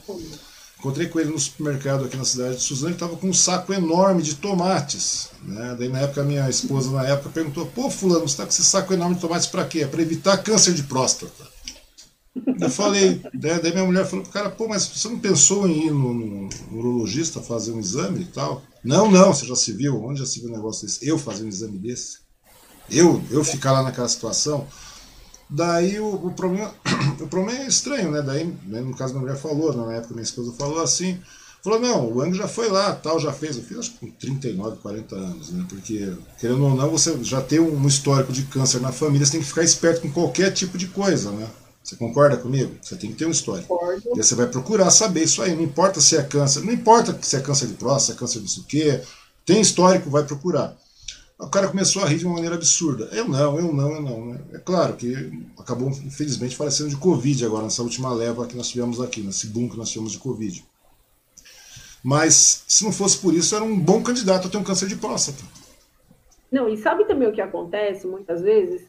Encontrei com ele no supermercado aqui na cidade de Suzano, ele estava com um saco enorme de tomates. Né? Daí na época, minha esposa na época perguntou, pô fulano, você está com esse saco enorme de tomates para quê? É para evitar câncer de próstata. Eu falei, daí, daí minha mulher falou pro cara, pô, mas você não pensou em ir no, no, no urologista fazer um exame e tal? Não, não, você já se viu? Onde já se viu um negócio desse? Eu fazer um exame desse? Eu, eu ficar lá naquela situação? Daí o, o, problema, o problema é estranho, né? Daí, né, no caso, minha mulher falou, na época minha esposa falou assim, falou, não, o Ang já foi lá, tal, já fez. Eu fiz acho que com 39, 40 anos, né? Porque, querendo ou não, você já tem um histórico de câncer na família, você tem que ficar esperto com qualquer tipo de coisa, né? Você concorda comigo? Você tem que ter um histórico. Concordo. E você vai procurar saber isso aí. Não importa se é câncer, não importa se é câncer de próstata, se é câncer de sei o quê. Tem histórico, vai procurar. O cara começou a rir de uma maneira absurda. Eu não, eu não, eu não. Né? É claro que acabou, infelizmente, falecendo de Covid agora, nessa última leva que nós tivemos aqui, nesse boom que nós tivemos de Covid. Mas, se não fosse por isso, era um bom candidato a ter um câncer de próstata. Não, e sabe também o que acontece muitas vezes?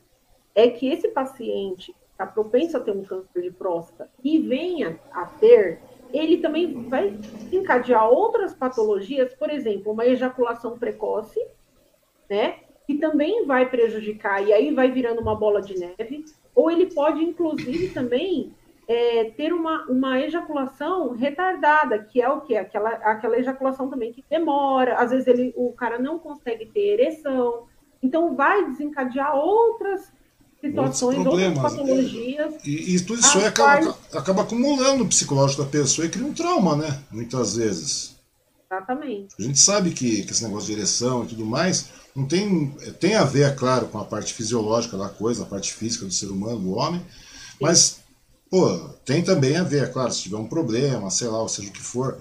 É que esse paciente está propenso a ter um câncer de próstata e venha a ter, ele também vai encadear outras patologias, por exemplo, uma ejaculação precoce, né? Que também vai prejudicar, e aí vai virando uma bola de neve, ou ele pode, inclusive, também é, ter uma, uma ejaculação retardada, que é o que? Aquela, aquela ejaculação também que demora, às vezes ele, o cara não consegue ter ereção, então vai desencadear outras situações, outras patologias. E, e tudo isso aí acaba, acaba acumulando o psicológico da pessoa e cria um trauma, né? Muitas vezes. Exatamente. A gente sabe que, que esse negócio de ereção e tudo mais não tem, tem a ver, é claro, com a parte fisiológica da coisa, a parte física do ser humano, do homem, mas, pô, tem também a ver, é claro, se tiver um problema, sei lá, ou seja o que for,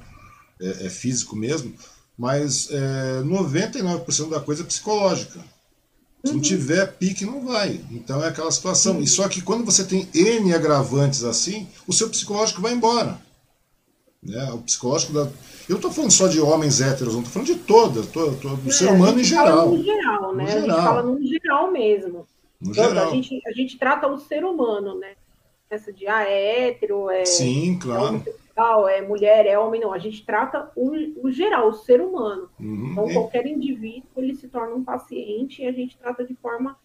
é, é físico mesmo, mas é, 99% da coisa é psicológica. Se não uhum. tiver pique, não vai. Então é aquela situação. E só que quando você tem N agravantes assim, o seu psicológico vai embora. Né? O psicológico da. Eu estou falando só de homens héteros, não estou falando de toda, todo, todo do é, ser humano em geral. No geral, né? No a gente fala no geral mesmo. No geral. A, gente, a gente trata o ser humano, né? Essa de ah, é hétero, é. Sim, claro. É é mulher, é homem, não. A gente trata o, o geral, o ser humano. Uhum. Então, qualquer indivíduo, ele se torna um paciente e a gente trata de forma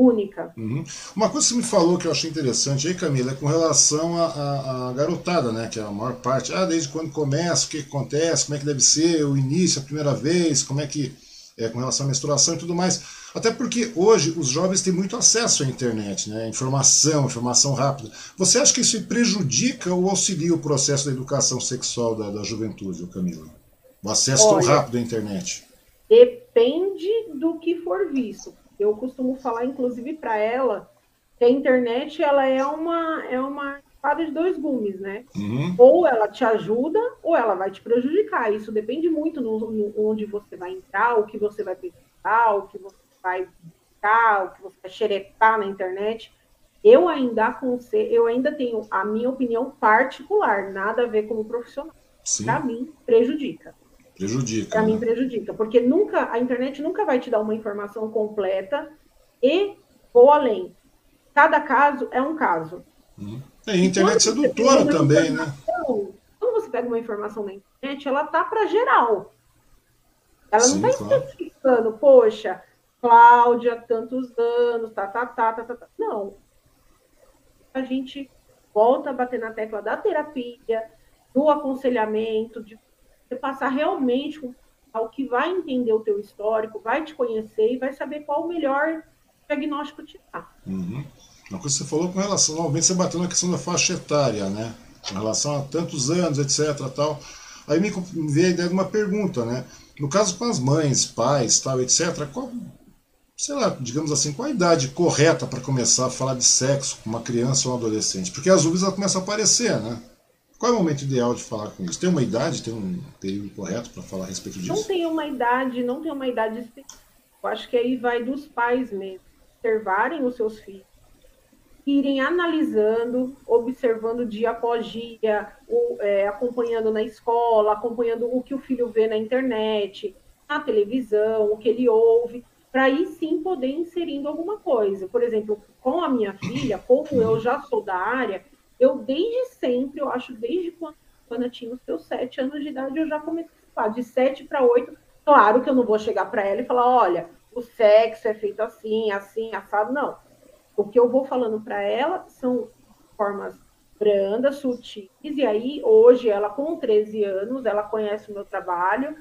única. Uhum. Uma coisa que você me falou que eu achei interessante aí, Camila, é com relação à garotada, né? Que é a maior parte. Ah, desde quando começa, o que acontece, como é que deve ser, o início, a primeira vez, como é que. É, com relação à menstruação e tudo mais. Até porque hoje os jovens têm muito acesso à internet, né? informação, informação rápida. Você acha que isso prejudica ou auxilia o processo da educação sexual da, da juventude, Camila? O acesso Olha, tão rápido à internet? Depende do que for visto. Eu costumo falar, inclusive, para ela, que a internet ela é uma, é uma espada de dois gumes, né? Uhum. Ou ela te ajuda, ou ela vai te prejudicar. Isso depende muito no, no onde você vai entrar, o que você vai pesquisar, o que você vai buscar, o que você vai xeretar na internet. Eu ainda aconselho, eu ainda tenho a minha opinião particular, nada a ver como profissional. Para mim, prejudica. Prejudica. Para né? mim, prejudica. Porque nunca, a internet nunca vai te dar uma informação completa e vou além. Cada caso é um caso. Hum. É, a internet sedutora também, né? Quando você pega uma informação na internet, ela tá para geral. Ela Sim, não está claro. especificando, poxa, Cláudia, tantos anos, tá, tá, tá, tá, tá, tá. Não. A gente volta a bater na tecla da terapia, do aconselhamento, de você passar realmente ao que vai entender o teu histórico, vai te conhecer e vai saber qual o melhor diagnóstico te dá. Uhum. Uma coisa que você falou com relação, normalmente você bateu na questão da faixa etária, né? Com relação a tantos anos, etc. Tal. Aí me veio a ideia de uma pergunta, né? No caso com as mães, pais, tal, etc. Qual, sei lá, digamos assim, qual a idade correta para começar a falar de sexo com uma criança ou um adolescente? Porque as dúvidas começam a aparecer, né? Qual é o momento ideal de falar com isso? Tem uma idade, tem um período correto para falar a respeito disso? Não tem uma idade, não tem uma idade específica. Eu acho que aí vai dos pais mesmo, observarem os seus filhos, irem analisando, observando dia após dia, o, é, acompanhando na escola, acompanhando o que o filho vê na internet, na televisão, o que ele ouve, para aí sim poder inserindo alguma coisa. Por exemplo, com a minha filha, como eu já sou da área, eu desde sempre, eu acho desde quando, quando eu tinha os seus sete anos de idade, eu já comecei a falar de sete para oito. Claro que eu não vou chegar para ela e falar, olha, o sexo é feito assim, assim, assado, não. O que eu vou falando para ela são formas brandas, sutis, e aí hoje ela com 13 anos, ela conhece o meu trabalho,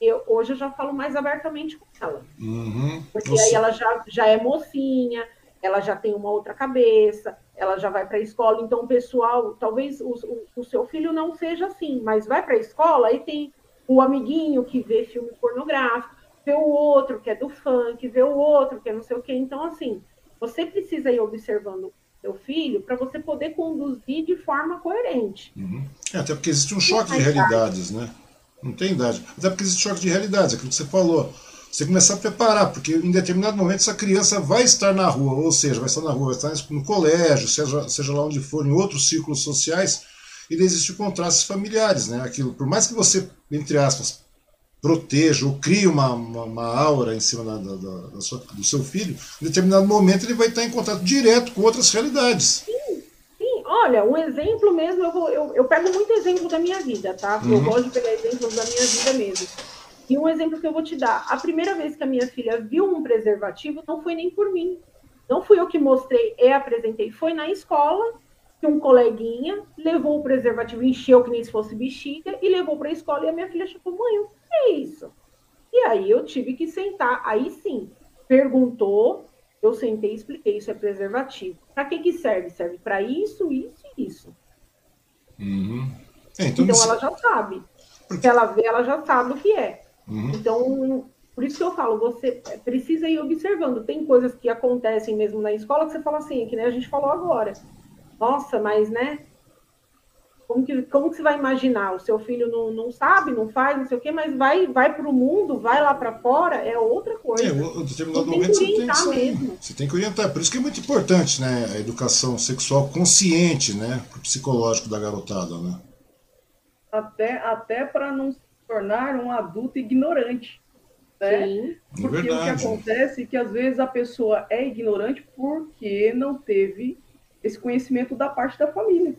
eu, hoje eu já falo mais abertamente com ela. Uhum. Porque Você... aí ela já, já é mocinha, ela já tem uma outra cabeça, ela já vai para a escola. Então, o pessoal, talvez o, o, o, seu filho não seja assim, mas vai para a escola e tem o amiguinho que vê filme pornográfico, vê o outro que é do funk, vê o outro que é não sei o quê. Então, assim, você precisa ir observando seu filho para você poder conduzir de forma coerente. Uhum. É, até porque existe um choque de realidades, né? Não tem idade. Até porque existe choque de realidades, aquilo que você falou. Você começar a preparar, porque em determinado momento essa criança vai estar na rua, ou seja, vai estar na rua, vai estar no colégio, seja, seja lá onde for, em outros círculos sociais, e existem contrastes familiares, né? Aquilo, por mais que você, entre aspas, proteja ou crie uma, uma, uma aura em cima da, da, da sua, do seu filho, em determinado momento ele vai estar em contato direto com outras realidades. Sim, sim. Olha, um exemplo mesmo, eu, vou, eu, eu pego muito exemplo da minha vida, tá? Uhum. Eu gosto de pegar exemplos da minha vida mesmo. E um exemplo que eu vou te dar: a primeira vez que a minha filha viu um preservativo não foi nem por mim. Não fui eu que mostrei e apresentei, foi na escola que um coleguinha levou o preservativo, encheu que nem se fosse bexiga e levou para a escola e a minha filha chegou, mãe, o que é isso? E aí eu tive que sentar, aí sim, perguntou, eu sentei e expliquei, isso é preservativo. Para que que serve? Serve para isso, isso e isso. Uhum. É, então, então ela já sabe. Se ela vê, ela já sabe o que é. Uhum. Então, por isso que eu falo, você precisa ir observando. Tem coisas que acontecem mesmo na escola que você fala assim, que nem a gente falou agora. Nossa, mas né? Como que, como que você vai imaginar? O seu filho não, não sabe, não faz, não sei o quê, mas vai, vai para o mundo, vai lá para fora, é outra coisa. É, em determinado momento você tem que mesmo. Você tem que orientar. Por isso que é muito importante, né? A educação sexual consciente, né? Pro psicológico da garotada, né? Até, até para não tornar um adulto ignorante. Né? Sim. É porque o que acontece é que às vezes a pessoa é ignorante porque não teve esse conhecimento da parte da família.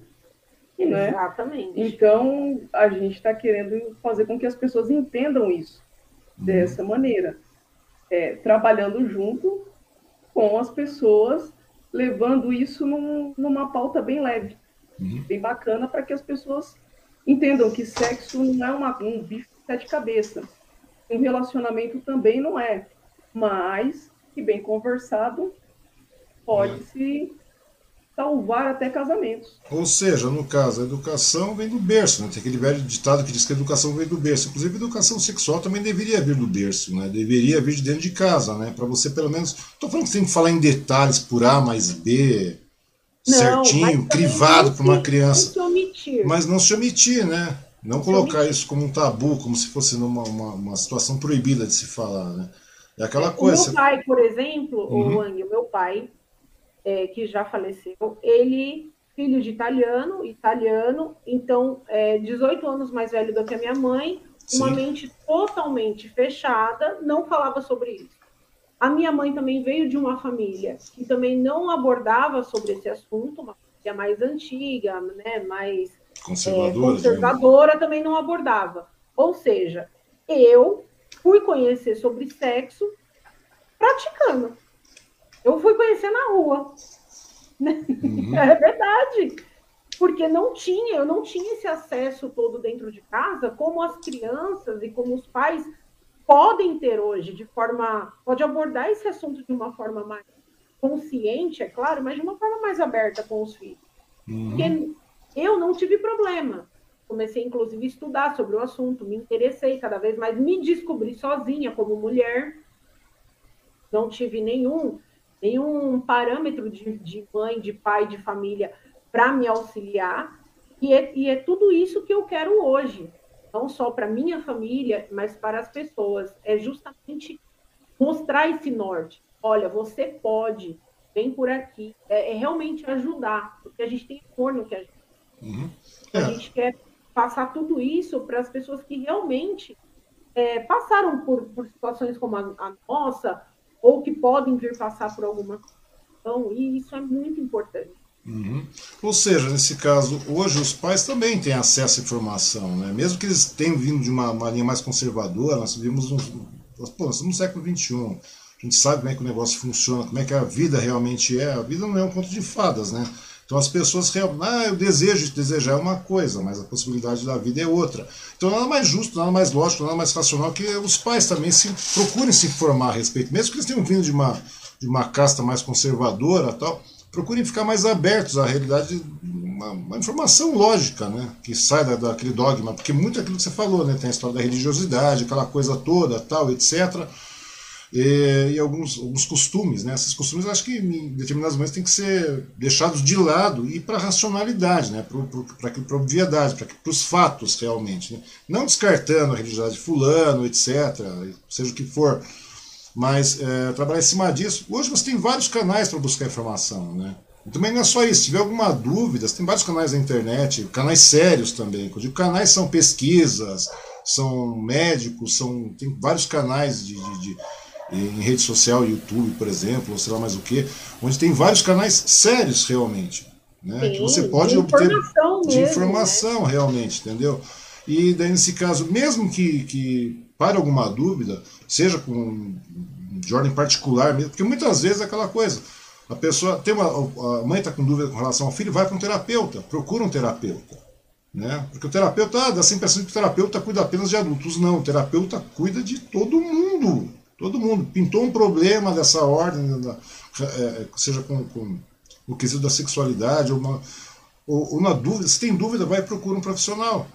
Né? Exatamente. Então, a gente está querendo fazer com que as pessoas entendam isso uhum. dessa maneira. É, trabalhando junto com as pessoas, levando isso num, numa pauta bem leve, uhum. bem bacana, para que as pessoas entendam que sexo não é uma, um bicho de sete cabeças. Um relacionamento também não é. Mas, que bem conversado, pode se salvar até casamentos. Ou seja, no caso, a educação vem do berço, né? Tem aquele velho ditado que diz que a educação vem do berço. Inclusive, a educação sexual também deveria vir do berço, né? Deveria vir de dentro de casa, né? Para você, pelo menos. Estou falando que você tem que falar em detalhes por A mais B, não, certinho, crivado para uma criança. Mas não se omitir, né? Não colocar isso como um tabu, como se fosse numa, uma, uma situação proibida de se falar, né? É aquela coisa. O meu pai, por exemplo, uhum. o Wang, meu pai, é, que já faleceu, ele, filho de italiano, italiano, então, é, 18 anos mais velho do que a minha mãe, Sim. uma mente totalmente fechada, não falava sobre isso. A minha mãe também veio de uma família que também não abordava sobre esse assunto, uma família mais antiga, né, mais conservadora, é, conservadora também não abordava. Ou seja, eu fui conhecer sobre sexo praticando. Eu fui conhecer na rua. Uhum. É verdade. Porque não tinha, eu não tinha esse acesso todo dentro de casa, como as crianças e como os pais podem ter hoje, de forma. Pode abordar esse assunto de uma forma mais consciente, é claro, mas de uma forma mais aberta com os filhos. Uhum. Porque eu não tive problema. Comecei, inclusive, a estudar sobre o assunto, me interessei cada vez mais, me descobri sozinha como mulher. Não tive nenhum, nenhum parâmetro de, de mãe, de pai, de família para me auxiliar. E é, e é tudo isso que eu quero hoje, não só para minha família, mas para as pessoas. É justamente mostrar esse norte. Olha, você pode, vem por aqui. É, é realmente ajudar, porque a gente tem amor no que a gente. Uhum. É. A gente quer passar tudo isso para as pessoas que realmente é, passaram por, por, situações como a, a, nossa, ou que podem vir passar por alguma situação, e isso é muito importante. Uhum. Ou seja, nesse caso, hoje os pais também têm acesso à informação, né? mesmo que eles tenham vindo de uma, uma linha mais conservadora, nós vivemos uns, pô, nós estamos no século XXI, a gente sabe como é que o negócio funciona, como é que a vida realmente é. A vida não é um conto de fadas, né? Então as pessoas realmente, ah, eu desejo, desejar é uma coisa, mas a possibilidade da vida é outra. Então nada mais justo, nada mais lógico, nada mais racional que os pais também se procurem se informar a respeito, mesmo que eles tenham vindo de uma, de uma casta mais conservadora tal, procurem ficar mais abertos à realidade, uma, uma informação lógica, né, que sai da, daquele dogma, porque muito aquilo que você falou, né, tem a história da religiosidade, aquela coisa toda, tal, etc., e, e, alguns, alguns costumes. Né? Esses costumes acho que em determinados momentos têm que ser deixados de lado e para a racionalidade, né? para a obviedade, para os fatos realmente. Né? Não descartando a religiosidade de fulano, etc., seja o que for, mas é, trabalhar em cima disso. Hoje você tem vários canais para buscar informação. Né? E também não é só isso, se tiver alguma dúvida, você tem vários canais na internet, canais sérios também. Eu digo canais são pesquisas, são médicos, são, tem vários canais de, de, de em rede social, YouTube, por exemplo, ou sei lá mais o que, onde tem vários canais sérios realmente. Né, Sim, que você pode de obter informação de mesmo, informação né? realmente, entendeu? E daí, nesse caso, mesmo que, que para alguma dúvida, seja com ordem particular mesmo, porque muitas vezes é aquela coisa, a pessoa tem uma, a mãe está com dúvida com relação ao filho, vai para um terapeuta, procura um terapeuta. Né? Porque o terapeuta ah, dá essa impressão que o terapeuta cuida apenas de adultos. Não, o terapeuta cuida de todo mundo. Todo mundo pintou um problema dessa ordem, da, é, seja com, com o quesito da sexualidade, ou, uma, ou, ou, na dúvida, se tem dúvida, vai procurar um profissional.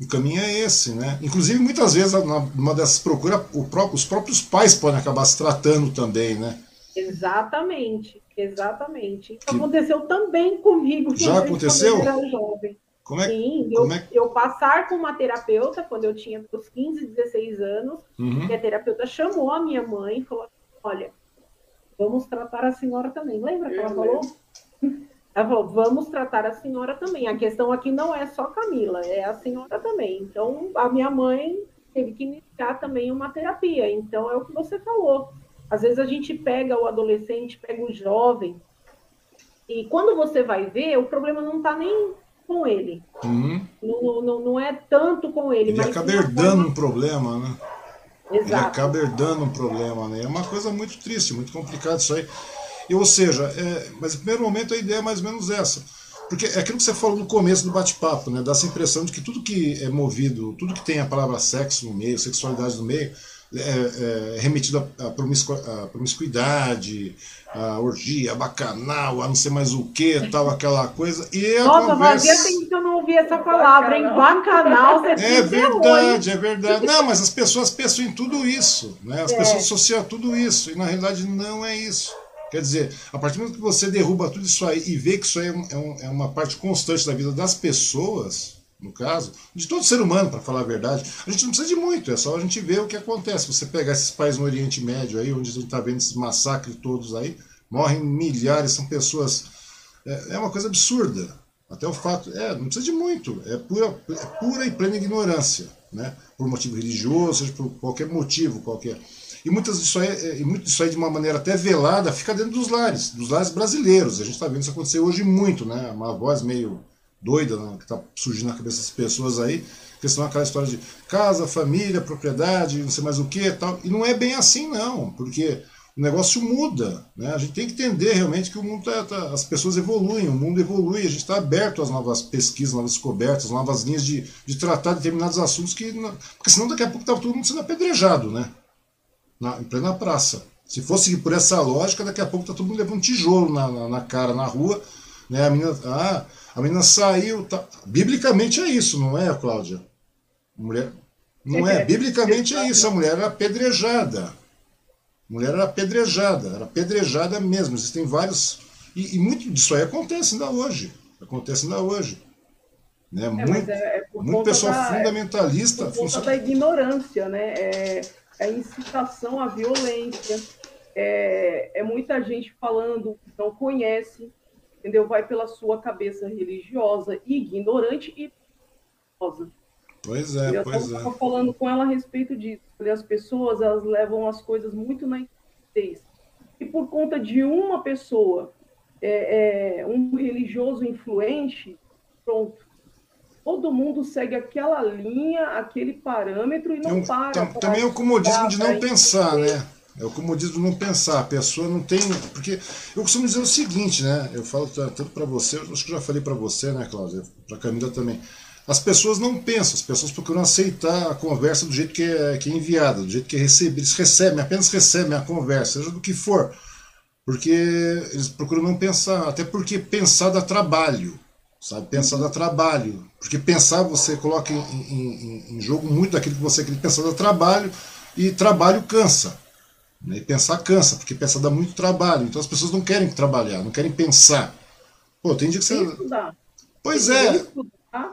O caminho é esse, né? Inclusive, muitas vezes, numa dessas procuras, próprio, os próprios pais podem acabar se tratando também, né? Exatamente, exatamente. Isso que... aconteceu também comigo. Já aconteceu? Quando eu era jovem. Como é, Sim, como eu, é? eu passar com uma terapeuta quando eu tinha uns 15, 16 anos, uhum. e a terapeuta chamou a minha mãe e falou: Olha, vamos tratar a senhora também. Lembra que ela falou? Ela falou: Vamos tratar a senhora também. A questão aqui não é só Camila, é a senhora também. Então, a minha mãe teve que iniciar também uma terapia. Então, é o que você falou. Às vezes a gente pega o adolescente, pega o jovem, e quando você vai ver, o problema não está nem com ele. Uhum. Não, não, não é tanto com ele. Ele mas acaba herdando forma... um problema, né? Exato. Ele acaba herdando um problema, né? É uma coisa muito triste, muito complicado isso aí. E, ou seja, é, mas no primeiro momento a ideia é mais ou menos essa. Porque é aquilo que você falou no começo do bate-papo, né? Dá essa impressão de que tudo que é movido, tudo que tem a palavra sexo no meio, sexualidade no meio, é, é remetido à, promiscu à promiscuidade, a orgia, a bacanal, a não sei mais o que, tal, aquela coisa. E Nossa, conversa... fazia tempo que eu não ouvi essa palavra, hein? Bacanal, você É verdade, é verdade. Não, mas as pessoas pensam em tudo isso, né? As é. pessoas associam tudo isso, e na realidade não é isso. Quer dizer, a partir do momento que você derruba tudo isso aí e vê que isso aí é, um, é uma parte constante da vida das pessoas, no caso, de todo ser humano, para falar a verdade. A gente não precisa de muito, é só a gente ver o que acontece. Você pegar esses países no Oriente Médio aí, onde a gente está vendo esses massacres todos aí, morrem milhares, são pessoas. É, é, uma coisa absurda. Até o fato. É, não precisa de muito, é pura, é pura e plena ignorância, né? Por motivo religioso, seja por qualquer motivo qualquer. E muitas disso aí, é, e muito disso aí, de uma maneira até velada, fica dentro dos lares, dos lares brasileiros. A gente está vendo isso acontecer hoje muito, né? Uma voz meio doida né, que está surgindo na cabeça das pessoas aí, questão aquela história de casa, família, propriedade, não sei mais o que tal. E não é bem assim, não, porque o negócio muda. Né? A gente tem que entender realmente que o mundo tá, tá as pessoas evoluem, o mundo evolui, a gente está aberto às novas pesquisas, novas descobertas, novas linhas de, de tratar determinados assuntos que. Porque senão daqui a pouco estava todo mundo sendo apedrejado, né? Na, em plena praça. Se fosse por essa lógica, daqui a pouco está todo mundo levando um tijolo na, na, na cara, na rua. Né? A menina, ah, a menina saiu. Tá... Biblicamente é isso, não é, Cláudia? Mulher. Não é. Biblicamente é isso. A mulher era apedrejada. A mulher era apedrejada. Era apedrejada mesmo. Existem vários. E, e muito disso aí acontece ainda hoje. Acontece ainda hoje. Né? É, muito é, é muito pessoal da, fundamentalista. Por conta funciona... da ignorância, né? É, a incitação à violência. É, é muita gente falando que não conhece, entendeu? Vai pela sua cabeça religiosa, ignorante e religiosa. Pois é, eu pois é. Eu estava falando com ela a respeito disso. As pessoas, elas levam as coisas muito na inocência. E por conta de uma pessoa, é, é, um religioso influente, pronto. Todo mundo segue aquela linha, aquele parâmetro e não para. Tam, também é o comodismo de não pensar, né? É o comodismo de não pensar. A pessoa não tem. Porque eu costumo dizer o seguinte, né? Eu falo tanto para você, acho que eu já falei para você, né, Cláudia? Para a Camila também. As pessoas não pensam, as pessoas procuram aceitar a conversa do jeito que é, que é enviada, do jeito que é recebida. Eles recebem, apenas recebem a conversa, seja do que for. Porque eles procuram não pensar, até porque pensar dá trabalho, sabe? Pensar dá trabalho. Porque pensar você coloca em, em, em jogo muito daquilo que você quer pensar dá trabalho, e trabalho cansa. Né? E pensar cansa, porque pensar dá muito trabalho. Então as pessoas não querem trabalhar, não querem pensar. Pô, tem dia que você. Pois é.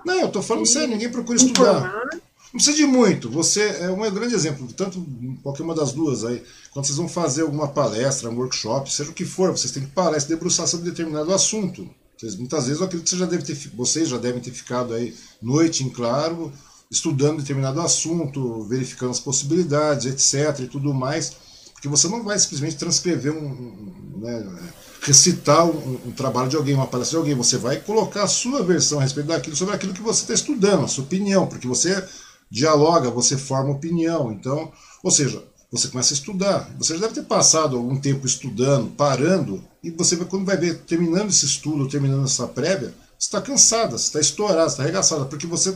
Não, eu tô falando sério, ninguém procura estudar. Não precisa de muito. Você é um grande exemplo, tanto qualquer uma das duas aí. Quando vocês vão fazer alguma palestra, um workshop, seja o que for, vocês têm que parar e se debruçar sobre determinado assunto. Vocês, muitas vezes eu acredito que você já deve ter, vocês já devem ter ficado aí noite em claro, estudando determinado assunto, verificando as possibilidades, etc. e tudo mais. Porque você não vai simplesmente transcrever um. um né, recitar um, um, trabalho de alguém, uma palestra de alguém. Você vai colocar a sua versão a respeito daquilo, sobre aquilo que você está estudando, a sua opinião, porque você dialoga, você forma opinião. Então, ou seja, você começa a estudar. Você já deve ter passado algum tempo estudando, parando, e você quando vai ver, terminando esse estudo, terminando essa prévia, você está cansada, você está estourada, você está arregaçada, porque você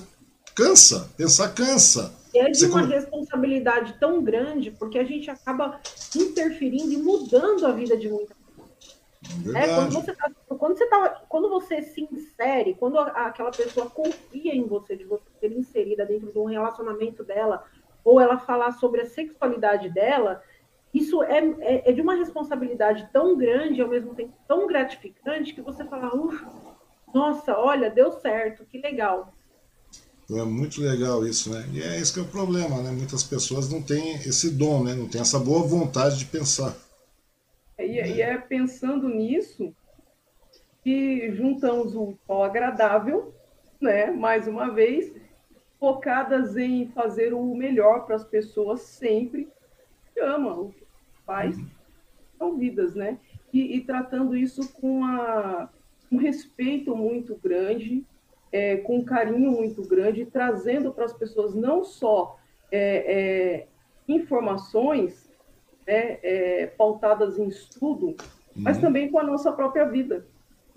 cansa, pensar cansa. É de uma responsabilidade tão grande, porque a gente acaba interferindo e mudando a vida de muita é, quando, você tá, quando, você tá, quando você se insere, quando aquela pessoa confia em você, de você ser inserida dentro de um relacionamento dela, ou ela falar sobre a sexualidade dela, isso é, é, é de uma responsabilidade tão grande, ao mesmo tempo tão gratificante, que você fala, nossa, olha, deu certo, que legal. É muito legal isso, né? E é esse que é o problema, né? Muitas pessoas não têm esse dom, né? Não têm essa boa vontade de pensar. E, e é pensando nisso que juntamos o ao agradável, né? Mais uma vez, focadas em fazer o melhor para as pessoas sempre que amam faz, são vidas, né? E, e, tratando isso com a, um respeito muito grande, é, com um carinho muito grande, trazendo para as pessoas não só é, é, informações, né, é, pautadas em estudo, mas uhum. também com a nossa própria vida,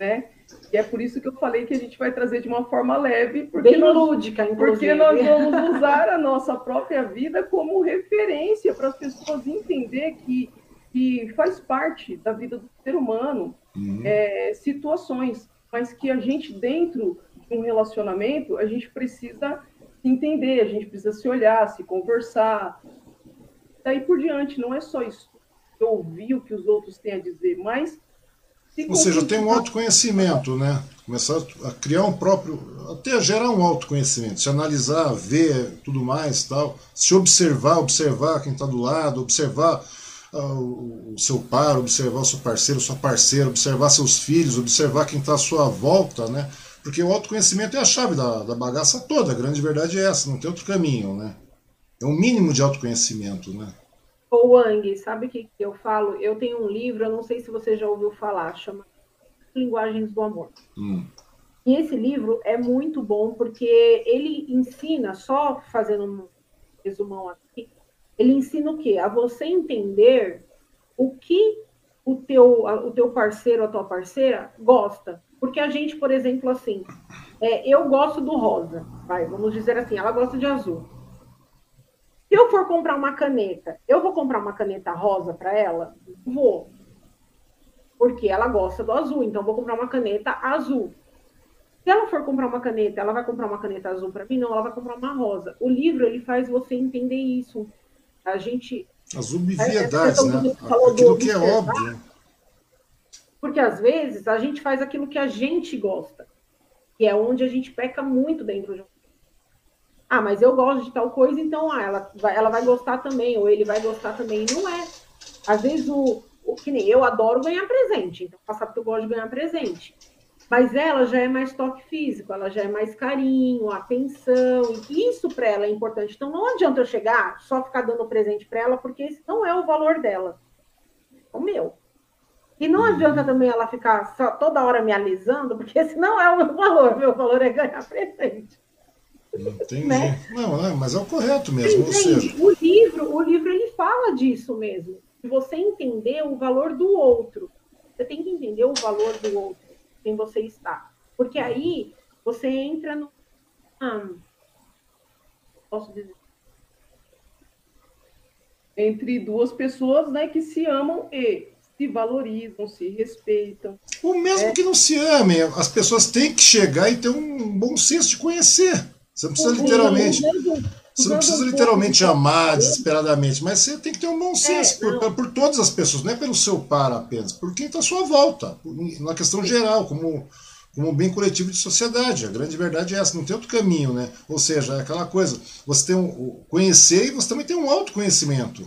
né? E é por isso que eu falei que a gente vai trazer de uma forma leve, porque Bem nós, lúdica, inclusive. Porque nós vamos usar a nossa própria vida como referência para as pessoas entender que, que faz parte da vida do ser humano uhum. é, situações, mas que a gente, dentro de um relacionamento, a gente precisa entender, a gente precisa se olhar, se conversar, daí por diante, não é só isso, ouvir o que os outros têm a dizer, mas. Ou seja, tem um autoconhecimento, né? Começar a criar um próprio. até gerar um autoconhecimento, se analisar, ver tudo mais tal, se observar, observar quem está do lado, observar uh, o seu par, observar o seu parceiro, sua parceira, observar seus filhos, observar quem está à sua volta, né? Porque o autoconhecimento é a chave da, da bagaça toda, a grande verdade é essa, não tem outro caminho, né? É um mínimo de autoconhecimento, né? Ô Wang, sabe o que eu falo? Eu tenho um livro, eu não sei se você já ouviu falar, chama Linguagens do Amor. Hum. E esse livro é muito bom porque ele ensina, só fazendo um resumão aqui, ele ensina o quê? A você entender o que o teu, o teu parceiro, a tua parceira gosta. Porque a gente, por exemplo, assim, é, eu gosto do rosa, vai, vamos dizer assim, ela gosta de azul. Se eu for comprar uma caneta, eu vou comprar uma caneta rosa para ela? Vou. Porque ela gosta do azul, então vou comprar uma caneta azul. Se ela for comprar uma caneta, ela vai comprar uma caneta azul para mim? Não, ela vai comprar uma rosa. O livro ele faz você entender isso. A gente as obviedades, né? Aquilo que é óbvio. Porque às vezes a gente faz aquilo que a gente gosta. que é onde a gente peca muito dentro de um. Ah, mas eu gosto de tal coisa, então ah, ela, vai, ela vai gostar também, ou ele vai gostar também. Não é. Às vezes, o, o que nem eu adoro ganhar presente, então sabe que eu gosto de ganhar presente. Mas ela já é mais toque físico, ela já é mais carinho, atenção, e isso para ela é importante. Então não adianta eu chegar só ficar dando presente para ela, porque esse não é o valor dela, é o meu. E não adianta também ela ficar só toda hora me alisando, porque esse não é o meu valor, meu valor é ganhar presente. Entendi. Né? Não, mas é o correto mesmo. Seja... O livro, o livro ele fala disso mesmo. De você entender o valor do outro. Você tem que entender o valor do outro quem você está. Porque aí você entra no. Ah, posso dizer? Entre duas pessoas né, que se amam e se valorizam, se respeitam. Ou mesmo é. que não se amem, as pessoas têm que chegar e ter um bom senso de conhecer. Você não precisa literalmente. Você não precisa literalmente amar desesperadamente, mas você tem que ter um bom senso é, por, por, todas as pessoas, não é pelo seu par apenas, por quem está à sua volta, na questão geral, como, como bem coletivo de sociedade. A grande verdade é essa, não tem outro caminho, né? Ou seja, é aquela coisa, você tem um conhecer e você também tem um autoconhecimento.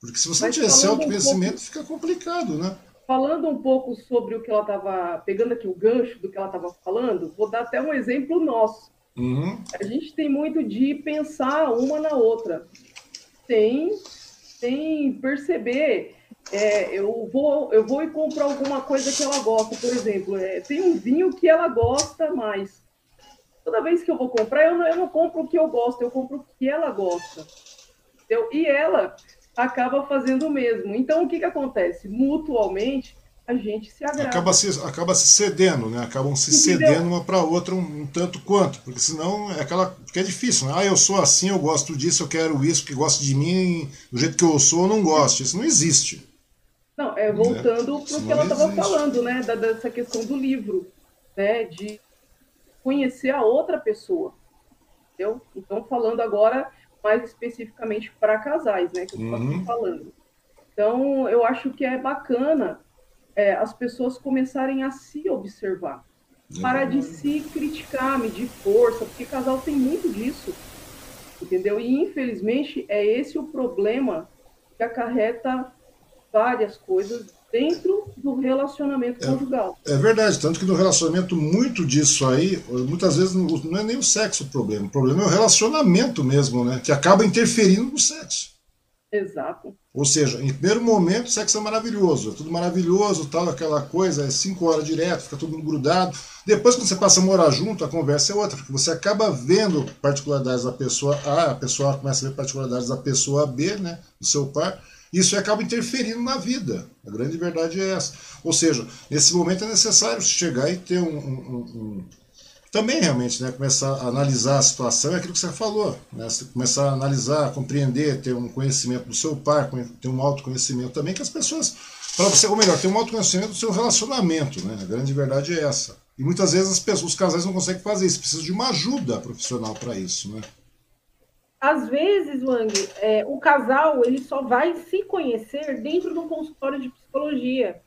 Porque se você mas não tiver esse autoconhecimento, um pouco, fica complicado, né? Falando um pouco sobre o que ela estava, pegando aqui o gancho do que ela estava falando, vou dar até um exemplo nosso. Uhum. A gente tem muito de pensar uma na outra, sem, sem perceber. É, eu, vou, eu vou e compro alguma coisa que ela gosta, por exemplo. É, tem um vinho que ela gosta mais. Toda vez que eu vou comprar, eu não, eu não compro o que eu gosto, eu compro o que ela gosta. Entendeu? E ela acaba fazendo o mesmo. Então, o que, que acontece? Mutualmente, a gente se agrada. Acaba se, acaba se cedendo, né? Acabam se Entendeu? cedendo uma para outra um, um, tanto quanto, porque senão é aquela que é difícil, né? Ah, eu sou assim, eu gosto disso, eu quero isso, que gosta de mim do jeito que eu sou, eu não gosto. Isso não existe. Não, é voltando né? para o que ela estava falando, né? Da, dessa questão do livro, né? De conhecer a outra pessoa. Entendeu? Então, falando agora mais especificamente para casais, né? Que eu estou uhum. falando. Então, eu acho que é bacana é, as pessoas começarem a se observar. Para de se criticar, medir força, porque casal tem muito disso. Entendeu? E infelizmente é esse o problema que acarreta várias coisas dentro do relacionamento é, conjugal. É verdade, tanto que no relacionamento muito disso aí, muitas vezes não é nem o sexo o problema, o problema é o relacionamento mesmo, né? Que acaba interferindo no sexo. Exato. Ou seja, em primeiro momento, sexo é maravilhoso, é tudo maravilhoso, tal, aquela coisa, é cinco horas direto, fica todo mundo grudado. Depois, quando você passa a morar junto, a conversa é outra, porque você acaba vendo particularidades da pessoa A, a pessoa começa a ver particularidades da pessoa B, né, do seu par, e isso acaba interferindo na vida. A grande verdade é essa. Ou seja, nesse momento é necessário chegar e ter um, um, um também realmente, né, começar a analisar a situação é aquilo que você falou, né, você começar a analisar, compreender, ter um conhecimento do seu par, ter um autoconhecimento também, que as pessoas, para você, ou melhor, ter um autoconhecimento do seu relacionamento, né, a grande verdade é essa. E muitas vezes as pessoas, os casais não conseguem fazer isso, precisam de uma ajuda profissional para isso, né. Às vezes, Wang, é, o casal ele só vai se conhecer dentro de um consultório de psicologia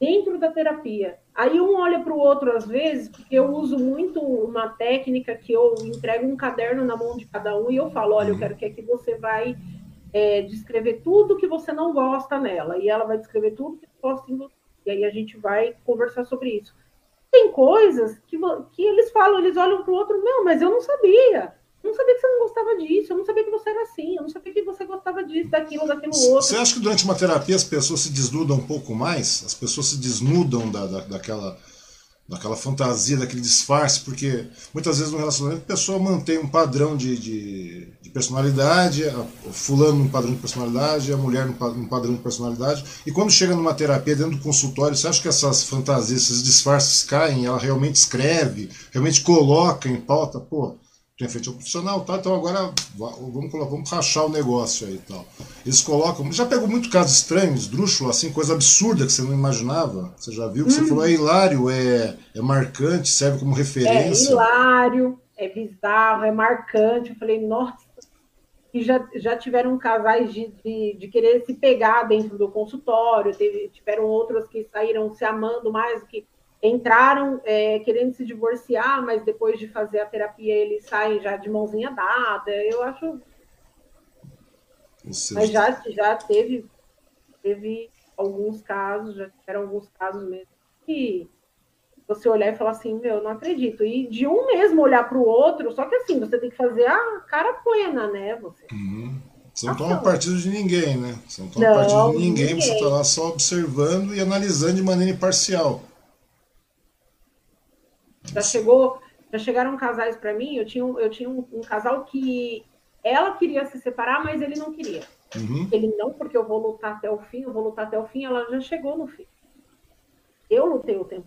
dentro da terapia. Aí um olha para o outro às vezes, porque eu uso muito uma técnica que eu entrego um caderno na mão de cada um e eu falo, olha, eu quero que aqui você vai é, descrever tudo que você não gosta nela e ela vai descrever tudo que gosta em você. E aí a gente vai conversar sobre isso. Tem coisas que, que eles falam, eles olham para o outro, não, mas eu não sabia. Eu não sabia que você não gostava disso, eu não sabia que você era assim, eu não sabia que você gostava disso, daquilo, daquilo outro. Você acha que durante uma terapia as pessoas se desnudam um pouco mais? As pessoas se desnudam da, da, daquela, daquela fantasia, daquele disfarce? Porque muitas vezes no relacionamento a pessoa mantém um padrão de, de, de personalidade, o fulano um padrão de personalidade, a mulher um padrão de personalidade, e quando chega numa terapia dentro do consultório, você acha que essas fantasias, esses disfarces caem, ela realmente escreve, realmente coloca em pauta, pô tem feito um profissional, tá? Então agora vamos, vamos rachar o negócio aí e tal. Eles colocam. Já pegou muito casos estranhos, esdrúxulo, assim, coisa absurda que você não imaginava. Você já viu que você falou, é hilário, é, é marcante, serve como referência. É hilário, é bizarro, é marcante. Eu falei, nossa. E já, já tiveram casais de, de, de querer se pegar dentro do consultório, teve, tiveram outros que saíram se amando mais do que entraram é, querendo se divorciar, mas depois de fazer a terapia eles saem já de mãozinha dada. Eu acho. Mas já, já teve, teve alguns casos, já tiveram alguns casos mesmo que você olhar e falar assim, meu, não acredito. E de um mesmo olhar para o outro, só que assim, você tem que fazer a cara plena, né? Você. Uhum. Você não toma partido de ninguém, né? Você não toma não, partido de ninguém, ninguém. você está lá só observando e analisando de maneira imparcial. Já chegou, já chegaram casais para mim, eu tinha, eu tinha um, um, casal que ela queria se separar, mas ele não queria. Uhum. Ele não, porque eu vou lutar até o fim, eu vou lutar até o fim, ela já chegou no fim. Eu lutei o tempo.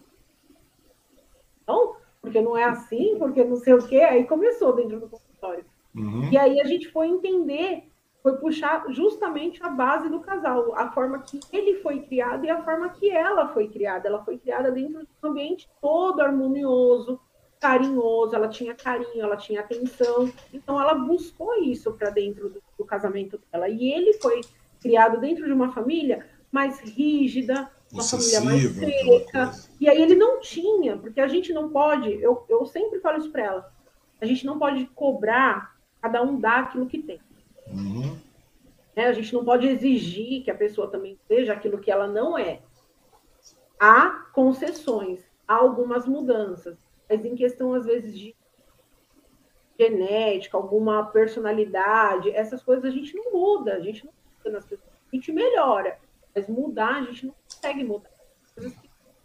Não, porque não é assim, porque não sei o quê, aí começou dentro do consultório. Uhum. E aí a gente foi entender, foi puxar justamente a base do casal, a forma que ele foi criado e a forma que ela foi criada. Ela foi criada dentro de um ambiente todo harmonioso, carinhoso, ela tinha carinho, ela tinha atenção. Então ela buscou isso para dentro do, do, casamento dela. E ele foi criado dentro de uma família mais rígida, uma família mais seca. E aí ele não tinha, porque a gente não pode, eu, eu sempre falo isso para ela, a gente não pode cobrar cada um dar aquilo que tem. Uhum. Né? A gente não pode exigir que a pessoa também seja aquilo que ela não é. Há concessões, há algumas mudanças mas em questão, às vezes, de genética, alguma personalidade, essas coisas a gente não muda, a gente não muda nas pessoas, a gente melhora, mas mudar a gente não consegue mudar.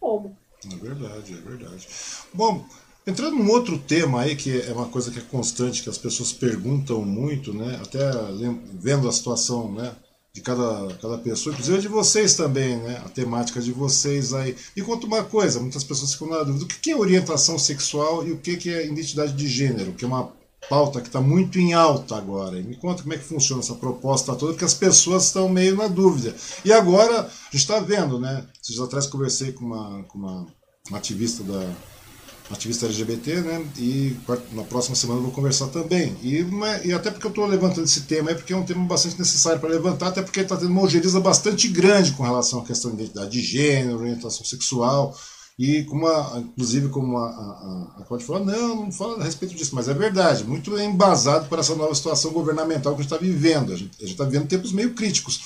Como? É verdade, é verdade. Bom, entrando num outro tema aí, que é uma coisa que é constante, que as pessoas perguntam muito, né? Até vendo a situação, né? de cada, cada pessoa, inclusive de vocês também, né? A temática de vocês aí. E conta uma coisa, muitas pessoas ficam na dúvida, o que é orientação sexual e o que é identidade de gênero, que é uma pauta que está muito em alta agora. Me conta como é que funciona essa proposta toda, porque as pessoas estão meio na dúvida. E agora, a gente está vendo, né? Dias atrás conversei com uma, com uma, uma ativista da ativista LGBT, né? E na próxima semana eu vou conversar também. E, e até porque eu estou levantando esse tema, é porque é um tema bastante necessário para levantar, até porque está tendo uma ojeriza bastante grande com relação à questão de identidade de gênero, orientação sexual. E como a, inclusive como a, a, a Cláudia falou, não, não fala a respeito disso, mas é verdade, muito embasado por essa nova situação governamental que a gente está vivendo. A gente está vivendo tempos meio críticos.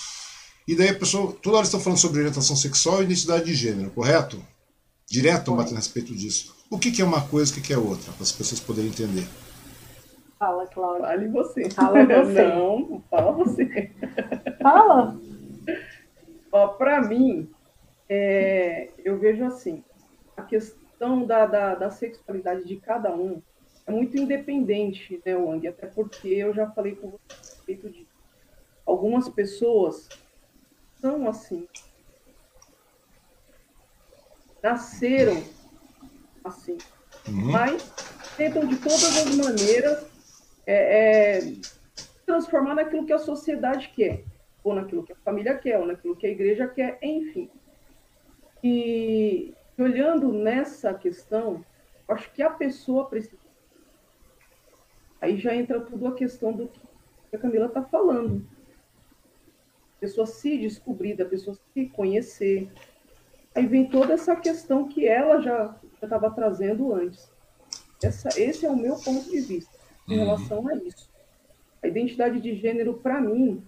E daí a pessoa, toda hora está falando sobre orientação sexual e identidade de gênero, correto? Direto batendo a respeito disso. O que, que é uma coisa e o que, que é outra, para as pessoas poderem entender? Fala, Cláudia. Fale você. Fala você. Não, fala você. Fala. Para mim, é, eu vejo assim, a questão da, da, da, sexualidade de cada um é muito independente, né, Wang? Até porque eu já falei com você a respeito de algumas pessoas são assim, nasceram assim. Uhum. Mas tentam de todas as maneiras é, é, transformar naquilo que a sociedade quer, ou naquilo que a família quer, ou naquilo que a igreja quer, enfim. E olhando nessa questão, acho que a pessoa precisa. Aí já entra tudo a questão do que a Camila está falando. A pessoa se descobrir, da pessoa se conhecer. Aí vem toda essa questão que ela já eu estava trazendo antes. Essa, esse é o meu ponto de vista em uhum. relação a isso. A identidade de gênero, para mim,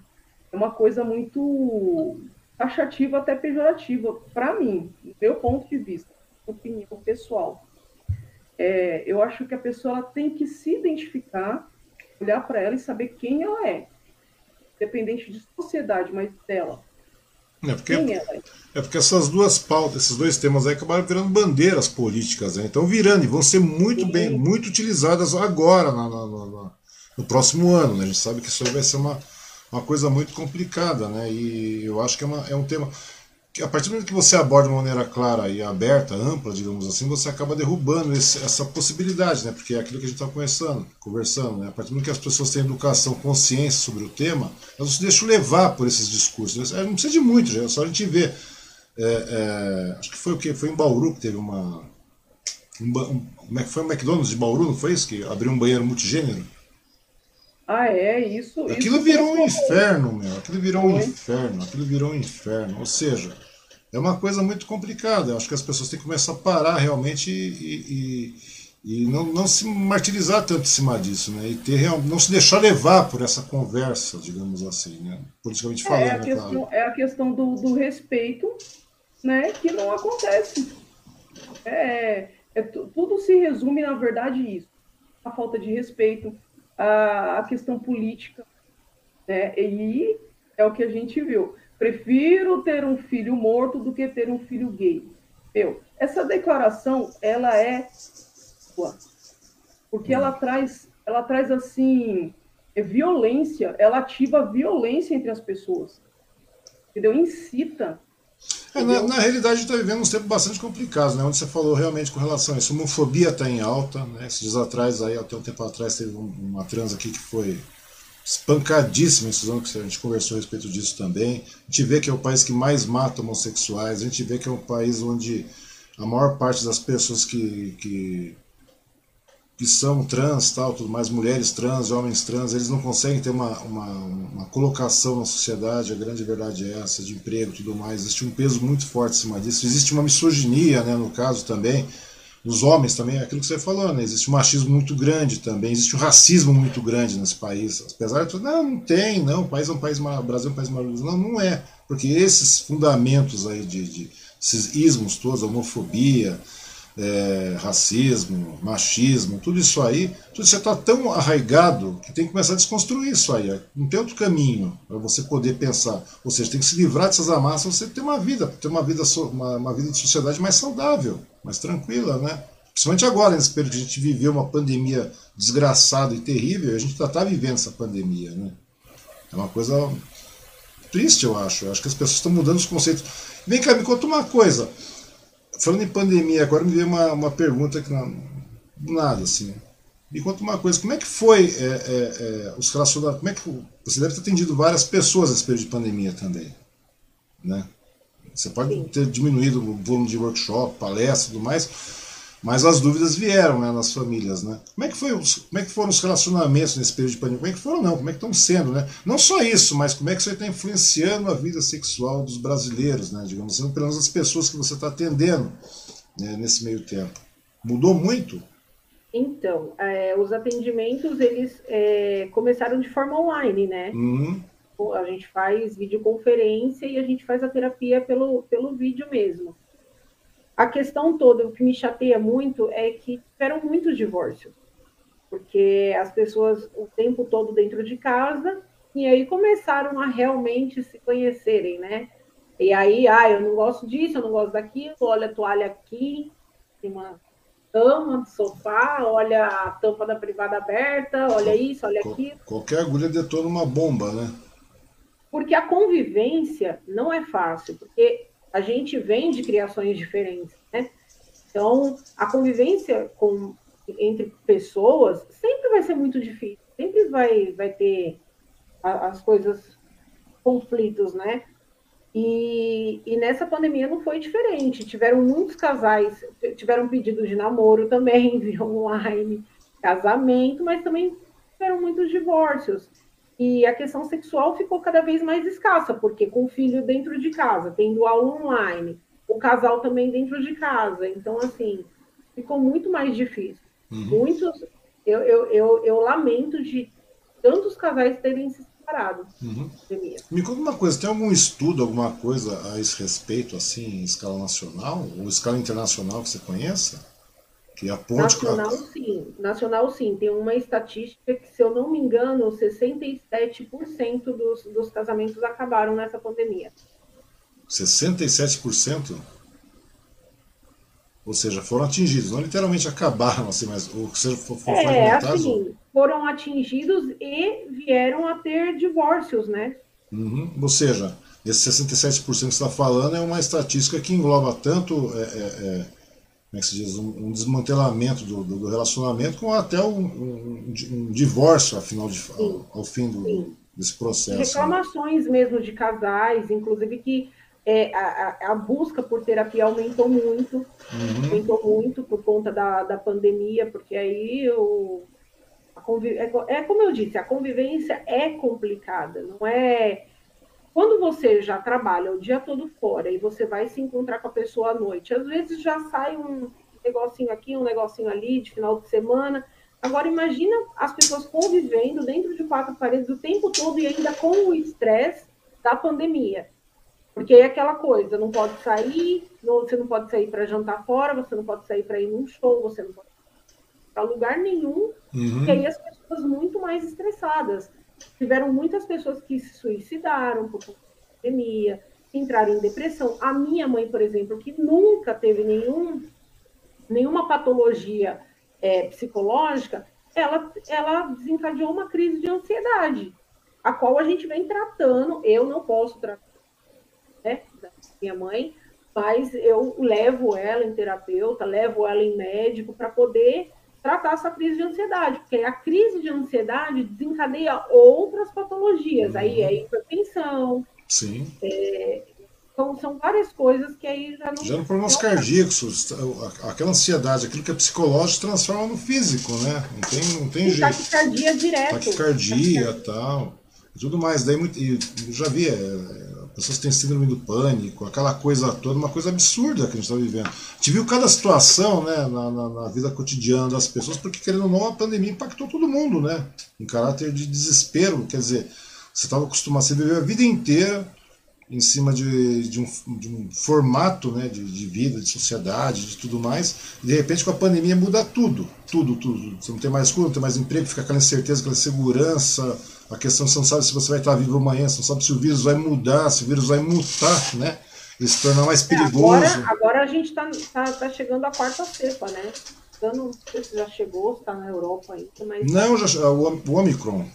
é uma coisa muito taxativa, até pejorativa, para mim, do meu ponto de vista, opinião pessoal. É, eu acho que a pessoa tem que se identificar, olhar para ela e saber quem ela é, independente de sociedade, mas dela. É porque, é porque essas duas pautas, esses dois temas aí acabaram virando bandeiras políticas, né? então virando e vão ser muito bem, muito utilizadas agora, na, na, na, no próximo ano. Né? A gente sabe que isso aí vai ser uma, uma coisa muito complicada, né? E eu acho que é, uma, é um tema a partir do momento que você aborda de uma maneira clara e aberta, ampla, digamos assim, você acaba derrubando esse, essa possibilidade, né? Porque é aquilo que a gente está conversando, conversando, né? A partir do momento que as pessoas têm educação, consciência sobre o tema, elas se deixam levar por esses discursos. Né? Não precisa de muito, é só a gente ver. É, é, acho que foi o que foi em Bauru que teve uma um, um, é foi o McDonald's de Bauru, não foi isso que abriu um banheiro multigênero? Ah, é isso. Aquilo isso virou um inferno, meu. Aquilo virou um inferno. Aquilo virou um inferno. Ou seja, é uma coisa muito complicada. Eu acho que as pessoas têm que começar a parar realmente e, e, e não, não se martirizar tanto em cima disso, né? E ter, não se deixar levar por essa conversa, digamos assim, né? Politicamente falando. É a questão, claro. é a questão do, do respeito, né? Que não acontece. É, é, tudo se resume, na verdade, isso. A falta de respeito, a, a questão política, né? E é o que a gente viu. Prefiro ter um filho morto do que ter um filho gay. Meu, essa declaração, ela é porque ela traz, ela traz assim, é violência, ela ativa violência entre as pessoas. Entendeu? Incita é, na, na, realidade, a gente está vivendo uns tempos bastante complicados, né? Onde você falou realmente com relação a isso. Homofobia está em alta, né? Esses dias atrás, aí, até um tempo atrás, teve uma trans aqui que foi espancadíssima em Suzano, que a gente conversou a respeito disso também. A gente vê que é o país que mais mata homossexuais, a gente vê que é um país onde a maior parte das pessoas que, que que são trans, tal, tudo mais, mulheres trans, homens trans, eles não conseguem ter uma, uma, uma colocação na sociedade, a grande verdade é essa, de emprego tudo mais. Existe um peso muito forte em cima disso. Existe uma misoginia, né, no caso também, nos homens também, é aquilo que você falou, né? Existe um machismo muito grande também, existe um racismo muito grande nesse país. Apesar de não, não tem, não, o país é um país, o Brasil é um país maravilhoso. Não, não é. Porque esses fundamentos aí de, de esses ismos todos, homofobia, é, racismo, machismo, tudo isso aí, tudo isso está tão arraigado que tem que começar a desconstruir isso aí. Não tem outro caminho para você poder pensar. Ou seja, tem que se livrar dessas amasas você ter uma vida, ter uma vida, uma, uma vida de sociedade mais saudável, mais tranquila, né? Principalmente agora, nesse período que a gente viveu uma pandemia desgraçada e terrível, a gente está tá vivendo essa pandemia, né? É uma coisa triste, eu acho. Eu acho que as pessoas estão mudando os conceitos. Vem cá, me conta uma coisa. Falando em pandemia, agora me veio uma, uma pergunta que não, nada, assim. Me conta uma coisa, como é que foi é, é, é, os relacionamentos? Como é que você deve ter atendido várias pessoas nesse período de pandemia também, né? Você pode Sim. ter diminuído o volume de workshop, palestra, tudo mais, mas as dúvidas vieram né, nas famílias, né? Como é que foi os, como é que foram os relacionamentos nesse período de pandemia? Como é que foram não? Como é que estão sendo, né? Não só isso, mas como é que isso está influenciando a vida sexual dos brasileiros, né? Digamos assim, pelo menos as pessoas que você está atendendo né, nesse meio tempo. Mudou muito? Então, é, os atendimentos eles é, começaram de forma online, né? Uhum. A gente faz videoconferência e a gente faz a terapia pelo, pelo vídeo mesmo. A questão toda, o que me chateia muito é que tiveram muitos divórcios, porque as pessoas o tempo todo dentro de casa e aí começaram a realmente se conhecerem, né? E aí, ah, eu não gosto disso, eu não gosto daquilo, olha a toalha aqui, uma cama, sofá, olha a tampa da privada aberta, olha isso, olha aquilo. Qualquer agulha detona uma bomba, né? Porque a convivência não é fácil, porque a gente vem de criações diferentes, né? Então, a convivência com, entre pessoas sempre vai ser muito difícil, sempre vai, vai ter as coisas, conflitos, né? E, e, nessa pandemia não foi diferente. Tiveram muitos casais, tiveram pedido de namoro também, via online, casamento, mas também tiveram muitos divórcios. E a questão sexual ficou cada vez mais escassa, porque com o filho dentro de casa, tendo aula online, o casal também dentro de casa. Então, assim, ficou muito mais difícil. Uhum. Muitos, eu, eu, eu, eu, lamento de tantos casais terem se separado. Uhum. Me conta uma coisa, tem algum estudo, alguma coisa a esse respeito, assim, em escala nacional ou escala internacional que você conheça? Que aponte Nacional, sim. Nacional, sim. Tem uma estatística que, se eu não me engano, 67% dos, dos casamentos acabaram nessa pandemia. 67%? Ou seja, foram atingidos, não literalmente acabaram, assim, mas ou seja, foram é, assim, foram atingidos e vieram a ter divórcios, né? Uhum. Ou seja, esse 67% que você está falando é uma estatística que engloba tanto é, é, é como é que se diz, um, um desmantelamento do, do, relacionamento com até um, um, um divórcio, afinal, de, ao, ao, fim do, desse processo. Né? Reclamações né? mesmo de casais, inclusive que é, a, a, busca por terapia aumentou muito, uhum. aumentou muito por conta da, da pandemia, porque aí o, conviv... é, é como eu disse, a convivência é complicada, não é quando você já trabalha o dia todo fora e você vai se encontrar com a pessoa à noite, às vezes já sai um negocinho aqui, um negocinho ali, de final de semana. Agora, imagina as pessoas convivendo dentro de quatro paredes o tempo todo e ainda com o estresse da pandemia. Porque é aquela coisa, não pode sair, não, você não pode sair para jantar fora, você não pode sair para ir num show, você não pode para lugar nenhum. Uhum. E aí as pessoas muito mais estressadas. Tiveram muitas pessoas que se suicidaram por pandemia, entraram em depressão. A minha mãe, por exemplo, que nunca teve nenhum, nenhuma patologia é, psicológica, ela, ela desencadeou uma crise de ansiedade, a qual a gente vem tratando. Eu não posso tratar né, minha mãe, mas eu levo ela em terapeuta, levo ela em médico para poder tratar essa crise de ansiedade, porque a crise de ansiedade desencadeia outras patologias, uhum. aí é hipertensão. Sim. É, então, são várias coisas que aí já não. Gera problemas cardíacos, aquela ansiedade, aquilo que é psicológico, transforma no físico, né? Não tem, não tem jeito. Taquicardia direto. Taquicardia e tal. Tudo mais. Daí, eu já vi, é, pessoas têm síndrome do pânico, aquela coisa toda, uma coisa absurda que a gente está vivendo. A gente viu cada situação né, na, na, na, vida cotidiana das pessoas, porque, querendo ou não, a pandemia impactou todo mundo, né? Em caráter de desespero. Quer dizer, você estava acostumado, você viveu a vida inteira em cima de, de, um, de um, formato né, de, de, vida, de sociedade, de tudo mais, e de repente com a pandemia muda tudo, tudo, tudo. Você não tem mais cura, não tem mais emprego, fica aquela incerteza, aquela segurança, a questão você não sabe se você vai estar vivo amanhã, você não sabe se o vírus vai mudar, se o vírus vai mutar, né? E se tornar mais perigoso. É, agora, agora, a gente está tá, tá chegando à quarta cepa, né? Eu não sei se já chegou, se está na Europa ainda, mas. Não, já, o, o Omicron.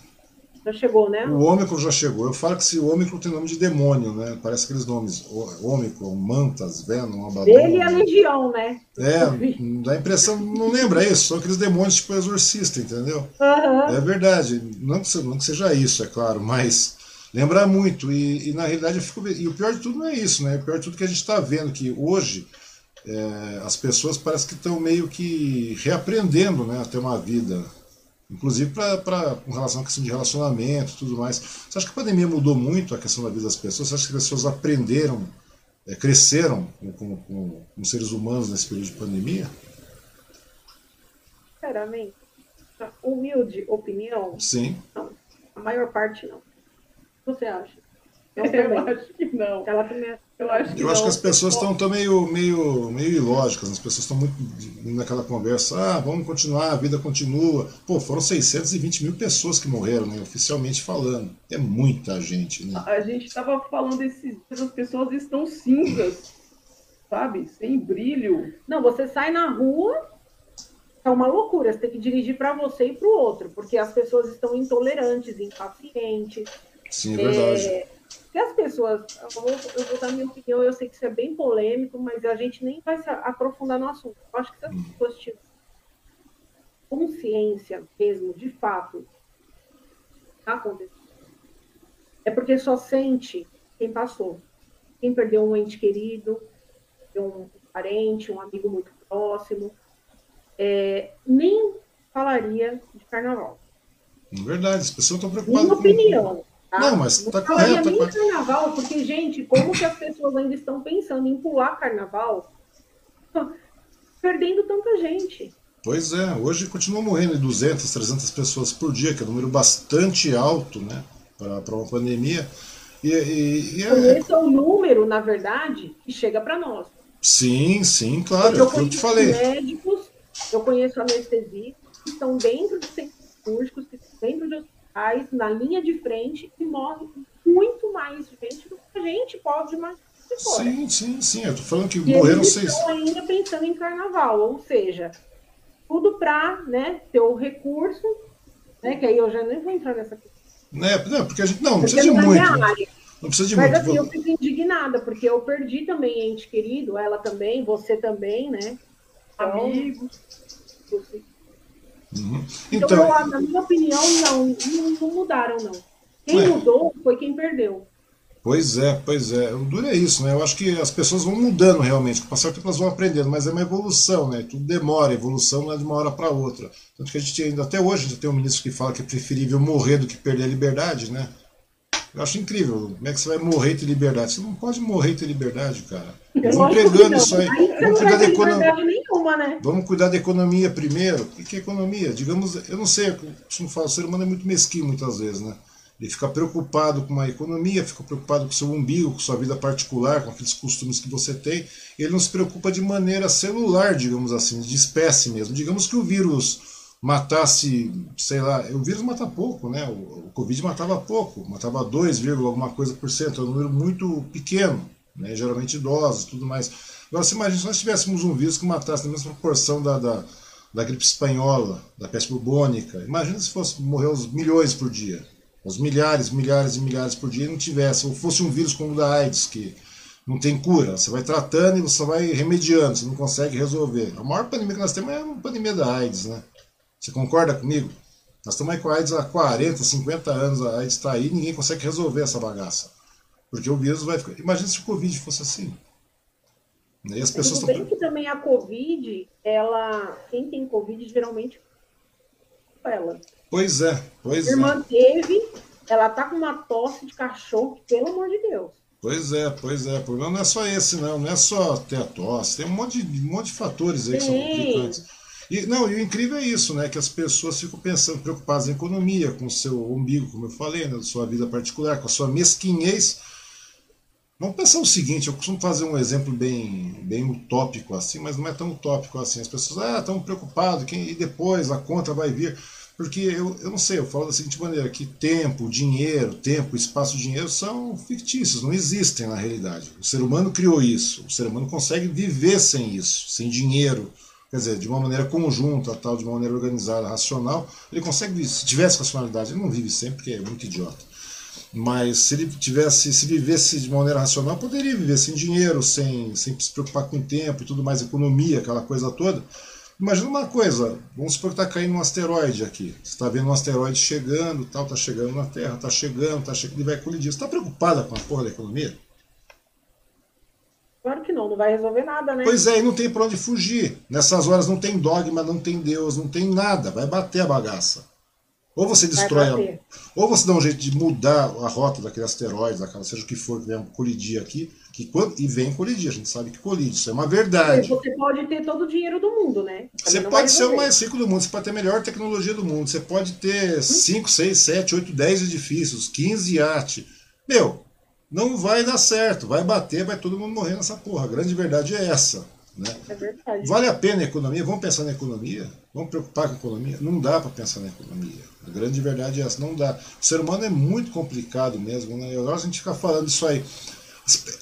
Já chegou, né? O Ômicron já chegou. Eu falo que esse Ômicron tem nome de demônio, né? Parece aqueles nomes. Ômicron, Mantas, Venom, Abaddon. Ele a Legião, né? É, dá a impressão, não lembra isso, são aqueles demônios tipo exorcista, entendeu? Uhum. É verdade. Não que, não que seja isso, é claro, mas lembra muito. E, e, na realidade eu fico. E o pior de tudo não é isso, né? O pior de tudo é que a gente está vendo que hoje é, as pessoas parece que estão meio que reaprendendo né, a ter uma vida Inclusive para com relação à questão de relacionamento e tudo mais. Você acha que a pandemia mudou muito a questão da vida das pessoas? Você acha que as pessoas aprenderam, é, cresceram com, com, com, seres humanos nesse período de pandemia? Sinceramente, humilde opinião? Sim. Não, a maior parte não. O que você acha? Eu, eu acho que não. Ela também eu acho que, eu acho que as pessoas estão meio, meio, meio ilógicas, as pessoas estão muito naquela conversa, ah, vamos continuar, a vida continua. Pô, foram 620 mil pessoas que morreram, né, oficialmente falando. É muita gente, né? A gente estava falando esses dias, as pessoas estão cinzas, sabe? Sem brilho. Não, você sai na rua, é uma loucura, você tem que dirigir para você e para o outro, porque as pessoas estão intolerantes, impacientes. Sim, é verdade. É as pessoas, eu vou, eu vou dar minha opinião, eu sei que isso é bem polêmico, mas a gente nem vai se aprofundar no assunto. Eu acho que se as pessoas tiverem consciência mesmo, de fato, está acontecendo, é porque só sente quem passou. Quem perdeu um ente querido, um parente, um amigo muito próximo, é, nem falaria de carnaval. Verdade, as pessoas estão preocupadas. Minha opinião. Tá? Não, mas está correto. Nem carnaval, porque, gente, como que as pessoas ainda estão pensando em pular carnaval, perdendo tanta gente. Pois é, hoje continua morrendo 200, 300 pessoas por dia, que é um número bastante alto, né, para uma pandemia. E, e, e é... Esse é o número, na verdade, que chega para nós. Sim, sim, claro, eu, eu te falei. médicos, eu conheço anestesistas que estão dentro de centros cirúrgicos, que estão dentro de na linha de frente e morre muito mais gente do que a gente pode imaginar. Sim, sim, sim. Eu tô falando que e morreram eles seis. Estão ainda pensando em carnaval, ou seja, tudo para né, ter o recurso, né? Que aí eu já nem vou entrar nessa questão. Né, não, porque a gente não, não precisa de muito. Não precisa de Mas muito. assim, eu fico indignada, porque eu perdi também ente querido, ela também, você também, né? Então, Amigos. Uhum. Então, então eu, na minha opinião, não, não, mudaram, não. Quem é. mudou foi quem perdeu. Pois é, pois é. O duro é isso, né? Eu acho que as pessoas vão mudando realmente, com o passar do tempo elas vão aprendendo, mas é uma evolução, né? Tudo demora, evolução não é de uma hora para outra. Tanto que a gente ainda, até hoje, a gente tem um ministro que fala que é preferível morrer do que perder a liberdade, né? Eu acho incrível. Como é que você vai morrer ter liberdade? Você não pode morrer ter liberdade, cara. Vamos pegando isso aí. Vamos cuidar, da economia. Nenhuma, né? Vamos cuidar da economia primeiro. O que é economia? Digamos, eu não sei, eu costumo falar, o ser humano é muito mesquinho muitas vezes, né? Ele fica preocupado com a economia, fica preocupado com o seu umbigo, com sua vida particular, com aqueles costumes que você tem. Ele não se preocupa de maneira celular, digamos assim, de espécie mesmo. Digamos que o vírus matasse, sei lá, o vírus mata pouco, né? O, Covid matava pouco, matava 2, alguma coisa por cento, é um número muito pequeno, né? geralmente idosos tudo mais. Agora, você imagina se nós tivéssemos um vírus que matasse na mesma proporção da, da, da gripe espanhola, da peste bubônica. Imagina se fosse morrer os milhões por dia os milhares, milhares e milhares por dia, não tivesse, ou fosse um vírus como o da AIDS, que não tem cura, você vai tratando e você vai remediando, você não consegue resolver. A maior pandemia que nós temos é a pandemia da AIDS, né? Você concorda comigo? Nós estamos aí com a AIDS há 40, 50 anos, a AIDS está aí, ninguém consegue resolver essa bagaça. Porque o vírus vai ficar. Imagina se o Covid fosse assim. E as pessoas Tudo bem que também a Covid, ela, quem tem Covid geralmente ela. Pois é, pois Minha é. irmã teve, ela tá com uma tosse de cachorro, pelo amor de Deus. Pois é, pois é. O problema não é só esse, não. Não é só ter a tosse. Tem um monte de, um monte de fatores aí Sim. que são complicantes. E, não, e o incrível é isso, né? Que as pessoas ficam pensando, preocupadas em economia, com o seu umbigo, como eu falei, né, da sua vida particular, com a sua mesquinhez. Vamos pensar o seguinte, eu costumo fazer um exemplo bem, bem utópico assim, mas não é tão utópico assim. As pessoas ah, estão preocupadas, quem, e depois a conta vai vir. Porque eu, eu não sei, eu falo da seguinte maneira, que tempo, dinheiro, tempo, espaço, dinheiro são fictícios, não existem na realidade. O ser humano criou isso, o ser humano consegue viver sem isso, sem dinheiro, quer dizer, de uma maneira conjunta, tal, de uma maneira organizada, racional, ele consegue, se tivesse racionalidade, ele não vive sempre, porque é muito idiota. Mas se ele tivesse, se vivesse de maneira racional, poderia viver sem dinheiro, sem, sem se preocupar com o tempo e tudo mais, economia, aquela coisa toda. Imagina uma coisa, vamos supor que está caindo um asteroide aqui. Você está vendo um asteroide chegando, tal, está chegando na Terra, está chegando, está chegando, e vai colidir. Você está preocupada com a porra da economia? Claro que não, não vai resolver nada, né? Pois é, e não tem para onde fugir. Nessas horas não tem dogma, não tem Deus, não tem nada. Vai bater a bagaça. Ou você destrói, a, ou você dá um jeito de mudar a rota daquele asteroide, daquela, seja o que for que venha colidir aqui, que quando, e vem colidir, a gente sabe que colide, isso é uma verdade. Você pode ter todo o dinheiro do mundo, né? Você pode ser o mais rico do mundo, você pode ter a melhor tecnologia do mundo, você pode ter 5, 6, 7, 8, 10 edifícios, 15 iates. Meu, não vai dar certo, vai bater, vai todo mundo morrer nessa porra. A grande verdade é essa. Né? É verdade. Vale a pena a economia? Vamos pensar na economia? Vamos preocupar com a economia? Não dá para pensar na economia. A grande verdade é essa, não dá. O ser humano é muito complicado mesmo, né? Agora a gente fica falando isso aí.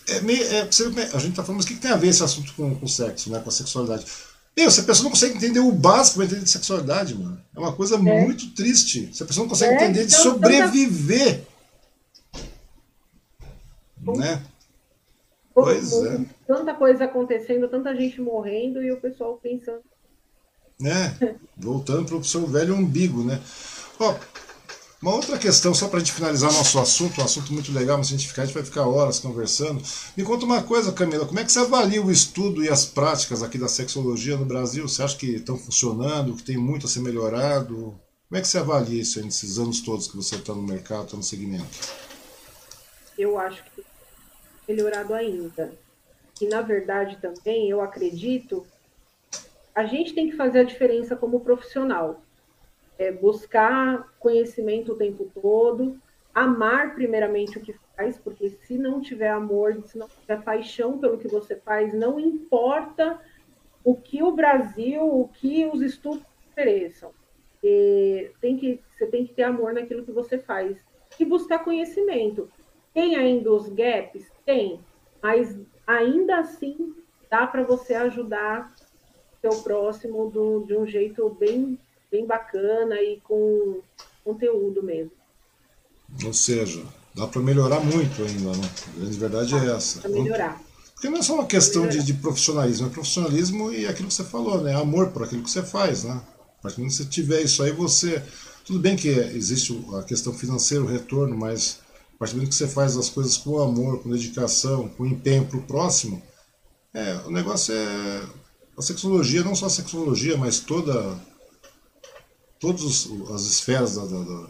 É meio, é, a gente está falando, mas o que, tem a ver esse assunto com, com o sexo, né? com a sexualidade? Meu, se a pessoa não consegue entender o básico para entender de sexualidade, mano, é uma coisa é. muito triste. Se a pessoa não consegue é, entender então, de sobreviver, tanta... né? Pois é. Tanta coisa acontecendo, tanta gente morrendo e o pessoal pensando. É, voltando para o seu velho umbigo, né? Ó, uma outra questão, só para a gente finalizar nosso assunto, um assunto muito legal, mas se a gente ficar, a gente vai ficar horas conversando. Me conta uma coisa, Camila, como é que você avalia o estudo e as práticas aqui da sexologia no Brasil? Você acha que estão funcionando, que tem muito a ser melhorado? Como é que você avalia isso aí, nesses anos todos que você está no mercado, está no segmento? Eu acho que melhorado ainda. E, na verdade, também, eu acredito, a gente tem que fazer a diferença como profissional é buscar conhecimento o tempo todo, amar primeiramente o que faz, porque se não tiver amor, se não tiver paixão pelo que você faz, não importa o que o Brasil, o que os estudos ofereçam. E tem que, você tem que ter amor naquilo que você faz e buscar conhecimento. Tem ainda os gaps? Tem, mas ainda assim dá para você ajudar seu próximo do, de um jeito bem bem bacana e com conteúdo mesmo. Ou seja, dá para melhorar muito ainda, né? A grande verdade é essa. Para melhorar. Porque não é só uma questão de, de, profissionalismo, é profissionalismo e aquilo que você falou, né? Amor por aquilo que você faz, né? A partir que você tiver isso aí, você. Tudo bem que existe a questão financeira, o retorno, mas a partir do momento que você faz as coisas com amor, com dedicação, com empenho para o próximo, é, o negócio é. A sexologia, não só a sexologia, mas toda todas as esferas da, da, da,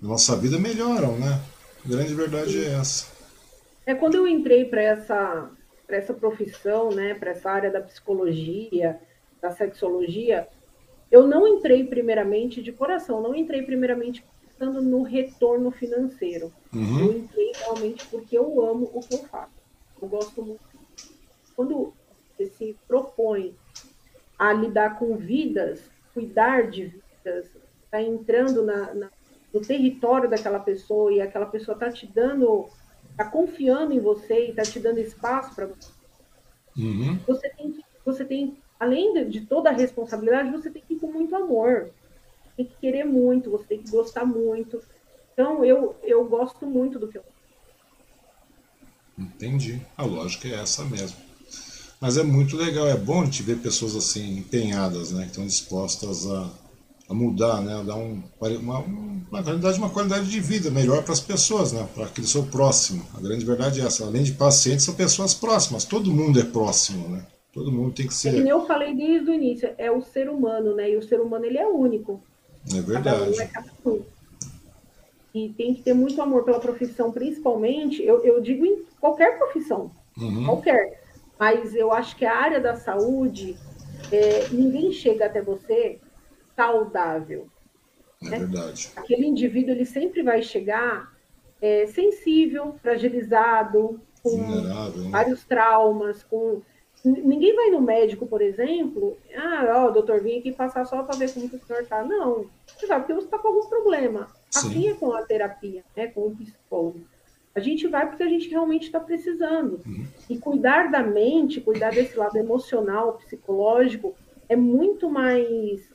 nossa vida melhoram, né? A grande verdade é essa. É quando eu entrei para essa para essa profissão, né, para essa área da psicologia, da sexologia, eu não entrei primeiramente de coração, não entrei primeiramente pensando no retorno financeiro. Uhum. Eu entrei realmente porque eu amo o que eu faço. Eu gosto muito. Quando você se propõe a lidar com vidas, cuidar de vidas, está entrando na, na, no território daquela pessoa e aquela pessoa está te dando, está confiando em você e está te dando espaço para você. Uhum. Você tem você tem, além de, de toda a responsabilidade, você tem que ir com muito amor, tem que querer muito, você tem que gostar muito. Então eu, eu gosto muito do que eu Entendi. A lógica é essa mesmo. Mas é muito legal, é bom a gente ver pessoas assim empenhadas, né, que estão dispostas a, a mudar, né, a dar um, uma, uma qualidade, uma qualidade de vida melhor para as pessoas, né, para aquele seu próximo. A grande verdade é essa. Além de pacientes, são pessoas próximas. Todo mundo é próximo, né? Todo mundo tem que ser. É que eu falei desde o início, é o ser humano, né? E o ser humano ele é único. É verdade. Cada um é cada um. E tem que ter muito amor pela profissão, principalmente. Eu, eu digo em qualquer profissão, uhum. qualquer mas eu acho que a área da saúde, é, ninguém chega até você saudável. É né? verdade. Aquele indivíduo ele sempre vai chegar é, sensível, fragilizado, com né? vários traumas, com ninguém vai no médico, por exemplo, ah, ó, doutor, vim aqui passar só para ver como que o senhor está. Não, você sabe porque você está com algum problema. Sim. Assim é com a terapia, né, com o psicólogo. A gente vai porque a gente realmente está precisando. Uhum. E cuidar da mente, cuidar desse lado emocional, psicológico, é muito mais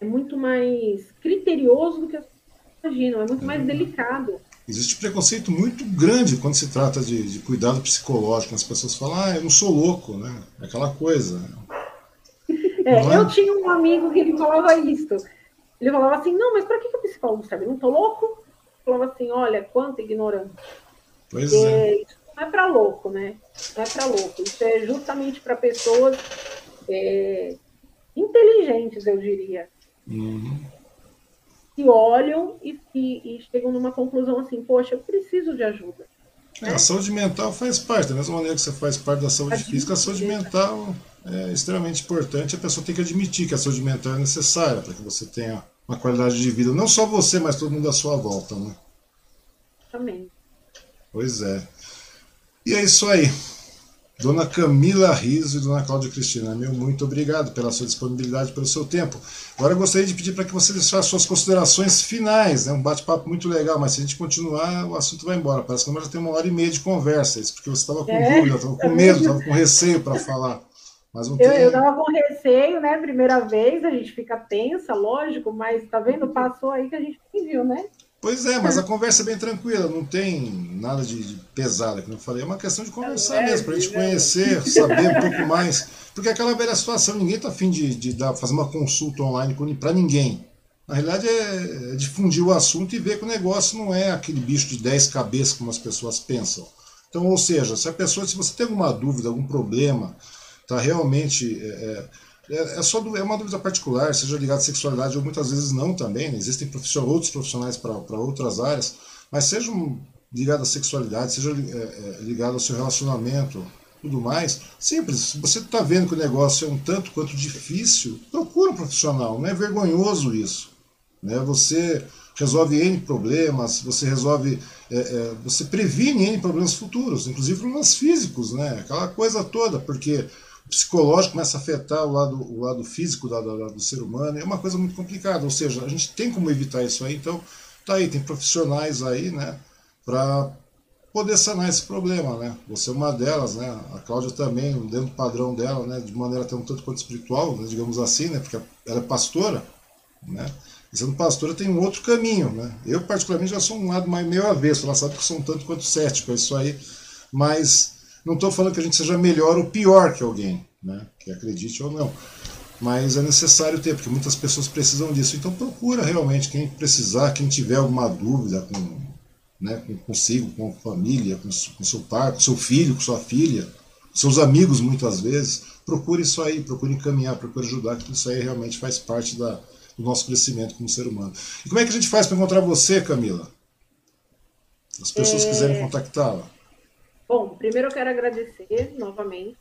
é muito mais criterioso do que as pessoas imaginam, é muito mais uhum. delicado. Existe preconceito muito grande quando se trata de, de cuidado psicológico. As pessoas falam, ah, eu não sou louco, né? É aquela coisa. É, é? Eu tinha um amigo que ele falava isso. Ele falava assim, não, mas para que, que o psicólogo serve? Eu não tô louco? falava assim, olha, quanta ignorância. Pois é. Isso não é para louco, né? Não é para louco. Isso é justamente para pessoas é, inteligentes, eu diria. Uhum. Que olham e, e, e, chegam numa conclusão assim, poxa, eu preciso de ajuda. É, a saúde mental faz parte, da mesma maneira que você faz parte da saúde física, a saúde mental é extremamente importante. A pessoa tem que admitir que a saúde mental é necessária para que você tenha uma qualidade de vida. Não só você, mas todo mundo à sua volta, né? Também. Pois é. E é isso aí. Dona Camila Riso e Dona Cláudia Cristina, meu muito obrigado pela sua disponibilidade, pelo seu tempo. Agora eu gostaria de pedir para que você deixasse suas considerações finais, né? um bate-papo muito legal, mas se a gente continuar, o assunto vai embora. Parece que nós já tem uma hora e meia de conversa, isso porque você estava com é, dúvida, estava com medo, estava com receio para falar. Mas não tem... Eu estava com receio, né? Primeira vez, a gente fica tensa, lógico, mas tá vendo? Passou aí que a gente viu, né? Pois é, mas a conversa é bem tranquila, não tem nada de, de pesada, como eu falei. É uma questão de conversar é, mesmo, para a gente conhecer, saber um pouco mais. Porque é aquela velha situação, ninguém está afim de, de dar, fazer uma consulta online para ninguém. Na realidade é, é difundir o assunto e ver que o negócio não é aquele bicho de 10 cabeças como as pessoas pensam. Então, ou seja, se a pessoa, se você tem alguma dúvida, algum problema, está realmente. É, é, é, só é uma dúvida particular, seja ligada à sexualidade ou muitas vezes não também. Né? Existem profissionais, outros profissionais para outras áreas, mas seja ligado à sexualidade, seja é, é, ligado ao seu relacionamento, tudo mais. Simples. Se você está vendo que o negócio é um tanto quanto difícil, procura um profissional. Não é vergonhoso isso. Né? Você resolve N problemas, você resolve, é, é, você previne N problemas futuros, inclusive problemas físicos, né? aquela coisa toda, porque psicológico começa a afetar o lado, o lado físico do, do, do, ser humano, é uma coisa muito complicada, ou seja, a gente tem como evitar isso aí, então tá aí, tem profissionais aí, né, para poder sanar esse problema, né, você é uma delas, né, a Cláudia também, dentro do padrão dela, né, de maneira até um tanto quanto espiritual, né, digamos assim, né, porque ela é pastora, né, e sendo pastora tem um outro caminho, né, eu particularmente já sou um lado mais meio avesso, ela sabe que sou um tanto quanto cético, é isso aí, mas não estou falando que a gente seja melhor ou pior que alguém, né? que acredite ou não. Mas é necessário ter, porque muitas pessoas precisam disso. Então procura realmente quem precisar, quem tiver alguma dúvida com, né, consigo, com a família, com, com seu pai, com seu filho, com sua filha, com seus amigos muitas vezes, procure isso aí, procure encaminhar, procure ajudar, que isso aí realmente faz parte da, do nosso crescimento como ser humano. E como é que a gente faz para encontrar você, Camila? As pessoas é... quiserem contactá-la. Bom, primeiro eu quero agradecer novamente.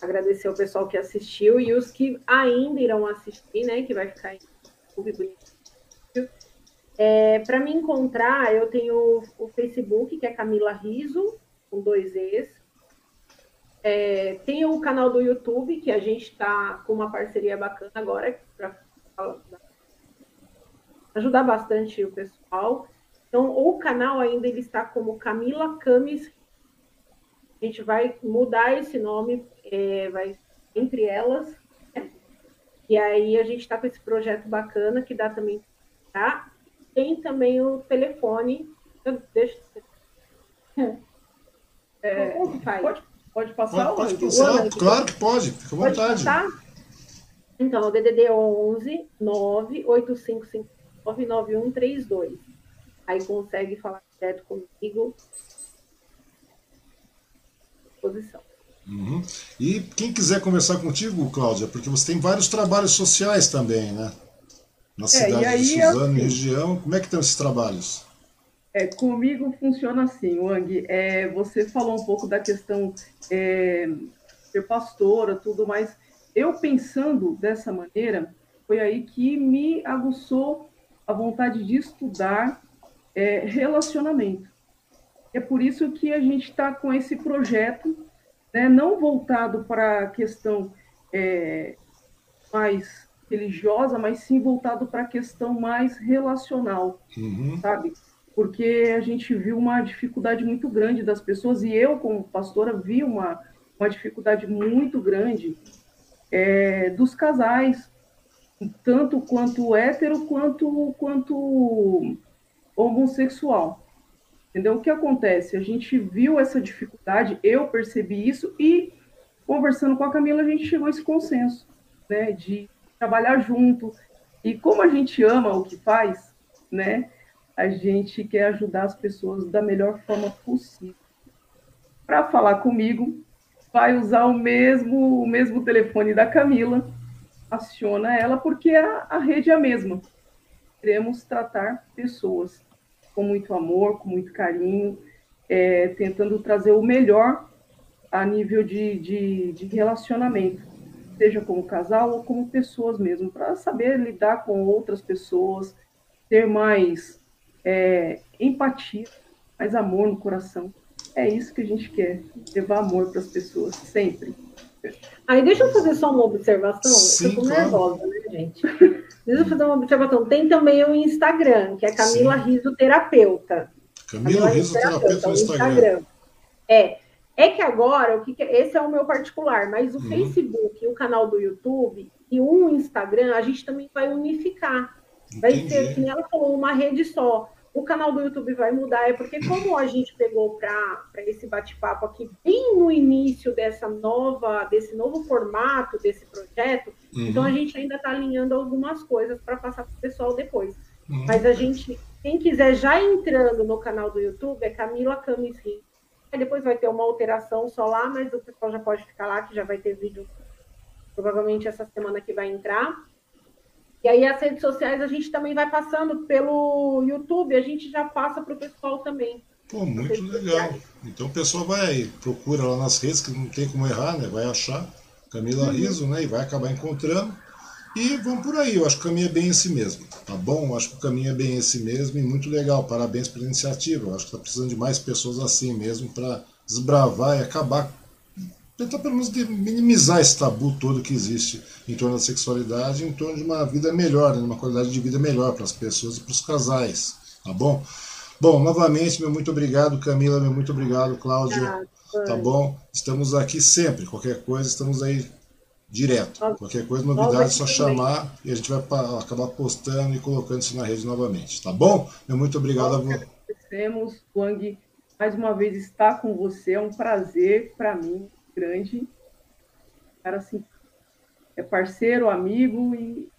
Agradecer ao pessoal que assistiu e os que ainda irão assistir, né? Que vai ficar em YouTube é, Para me encontrar, eu tenho o Facebook, que é Camila Riso, com dois E's. É, o canal do YouTube, que a gente está com uma parceria bacana agora para ajudar bastante o pessoal. Então, o canal ainda ele está como Camila Camis. A gente vai mudar esse nome, é, vai entre elas. Né? E aí a gente está com esse projeto bacana que dá também. Tá? Tem também o telefone. Eu deixo. É? Pode, pode passar? Pode, pode passar, claro que pode, fica à vontade. Então, o DDD 11 98559 9132. Aí consegue falar direto comigo. Posição. Uhum. E quem quiser conversar contigo, Cláudia, porque você tem vários trabalhos sociais também, né? Na é, cidade aí, de Suzano assim, e região. Como é que estão esses trabalhos? É, comigo funciona assim, Wang. É, você falou um pouco da questão é, ser pastora, tudo mais. Eu pensando dessa maneira, foi aí que me aguçou a vontade de estudar é, relacionamento. É por isso que a gente está com esse projeto, né, não voltado para a questão é, mais religiosa, mas sim voltado para a questão mais relacional, uhum. sabe? Porque a gente viu uma dificuldade muito grande das pessoas, e eu, como pastora, vi uma, uma dificuldade muito grande é, dos casais, tanto quanto hétero quanto, quanto homossexual. Entendeu? O que acontece? A gente viu essa dificuldade, eu percebi isso e conversando com a Camila a gente chegou a esse consenso, né, de trabalhar junto. E como a gente ama o que faz, né, a gente quer ajudar as pessoas da melhor forma possível. Para falar comigo, vai usar o mesmo o mesmo telefone da Camila, aciona ela porque a, a rede é a mesma. Queremos tratar pessoas com muito amor, com muito carinho, é, tentando trazer o melhor a nível de, de, de relacionamento, seja como casal ou como pessoas mesmo, para saber lidar com outras pessoas, ter mais é, empatia, mais amor no coração. É isso que a gente quer, levar amor para as pessoas, sempre. Aí deixa eu fazer só uma observação. Sim, eu tô claro. nervosa, né, gente? Deixa eu fazer uma observação. Tem também o Instagram, que é Camila Sim. Riso Terapeuta. Camila, Camila Riso Terapeuta no Instagram. Instagram. É. É que agora, o que, que esse é o meu particular, mas o uhum. Facebook, o canal do YouTube e o Instagram, a gente também vai unificar. Vai Entendi. ser, como ela falou, uma rede só o canal do YouTube vai mudar, é porque como a gente pegou para esse bate-papo aqui bem no início dessa nova, desse novo formato desse projeto, uhum. então a gente ainda está alinhando algumas coisas para passar para o pessoal depois. Uhum. Mas a gente, quem quiser já entrando no canal do YouTube é Camila Camis. Aí depois vai ter uma alteração só lá, mas o pessoal já pode ficar lá, que já vai ter vídeo provavelmente essa semana que vai entrar. E aí as redes sociais a gente também vai passando pelo YouTube, a gente já passa para o pessoal também. Pô, muito legal. Então o pessoal vai aí, procura lá nas redes, que não tem como errar, né? Vai achar Camila uhum. Riso, né? E vai acabar encontrando. E vamos por aí, eu acho que o caminho é bem esse mesmo, tá bom? Eu acho que o caminho é bem esse mesmo e muito legal. Parabéns pela iniciativa. Eu acho que está precisando de mais pessoas assim mesmo para desbravar e acabar tentar pelo menos minimizar esse tabu todo que existe em torno da sexualidade, em torno de uma vida melhor, né, uma qualidade de vida melhor para as pessoas e para os casais, tá bom? Bom, novamente, meu muito obrigado, Camila, meu muito obrigado, Cláudia, tá bom? Estamos aqui sempre, qualquer coisa, estamos aí direto. Qualquer coisa, novidade, é só chamar e a gente vai acabar postando e colocando isso na rede novamente, tá bom? Meu muito obrigado a você. Agradecemos, Wang, mais uma vez estar com você, é um prazer para mim grande. Cara, assim, é parceiro, amigo e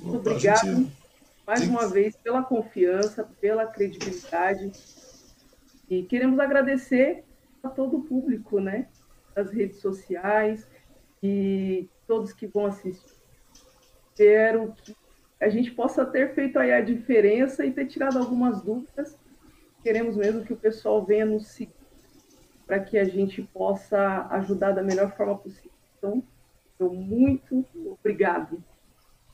muito Opa, obrigado gente... mais uma vez pela confiança, pela credibilidade. E queremos agradecer a todo o público, né? Das redes sociais e todos que vão assistir. Espero que a gente possa ter feito aí a diferença e ter tirado algumas dúvidas. Queremos mesmo que o pessoal venha nos seguir para que a gente possa ajudar da melhor forma possível. Então, eu muito obrigado.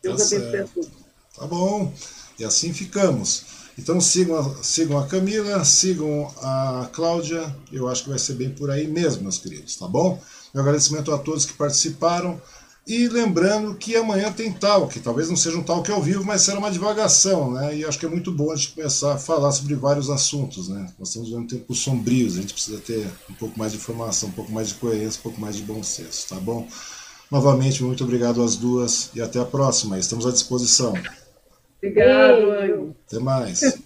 Deus tá abençoe a todos. Tá bom. E assim ficamos. Então sigam a, sigam a Camila, sigam a Cláudia. Eu acho que vai ser bem por aí mesmo, meus queridos, tá bom? Meu agradecimento a todos que participaram. E lembrando que amanhã tem talk, talvez não seja um talk ao vivo, mas será uma divagação, né? E acho que é muito bom a gente começar a falar sobre vários assuntos, né? Nós estamos vivendo tempos sombrios, a gente precisa ter um pouco mais de informação, um pouco mais de coerência, um pouco mais de bom senso, tá bom? Novamente, muito obrigado às duas e até a próxima. Estamos à disposição. Obrigado, Até mais.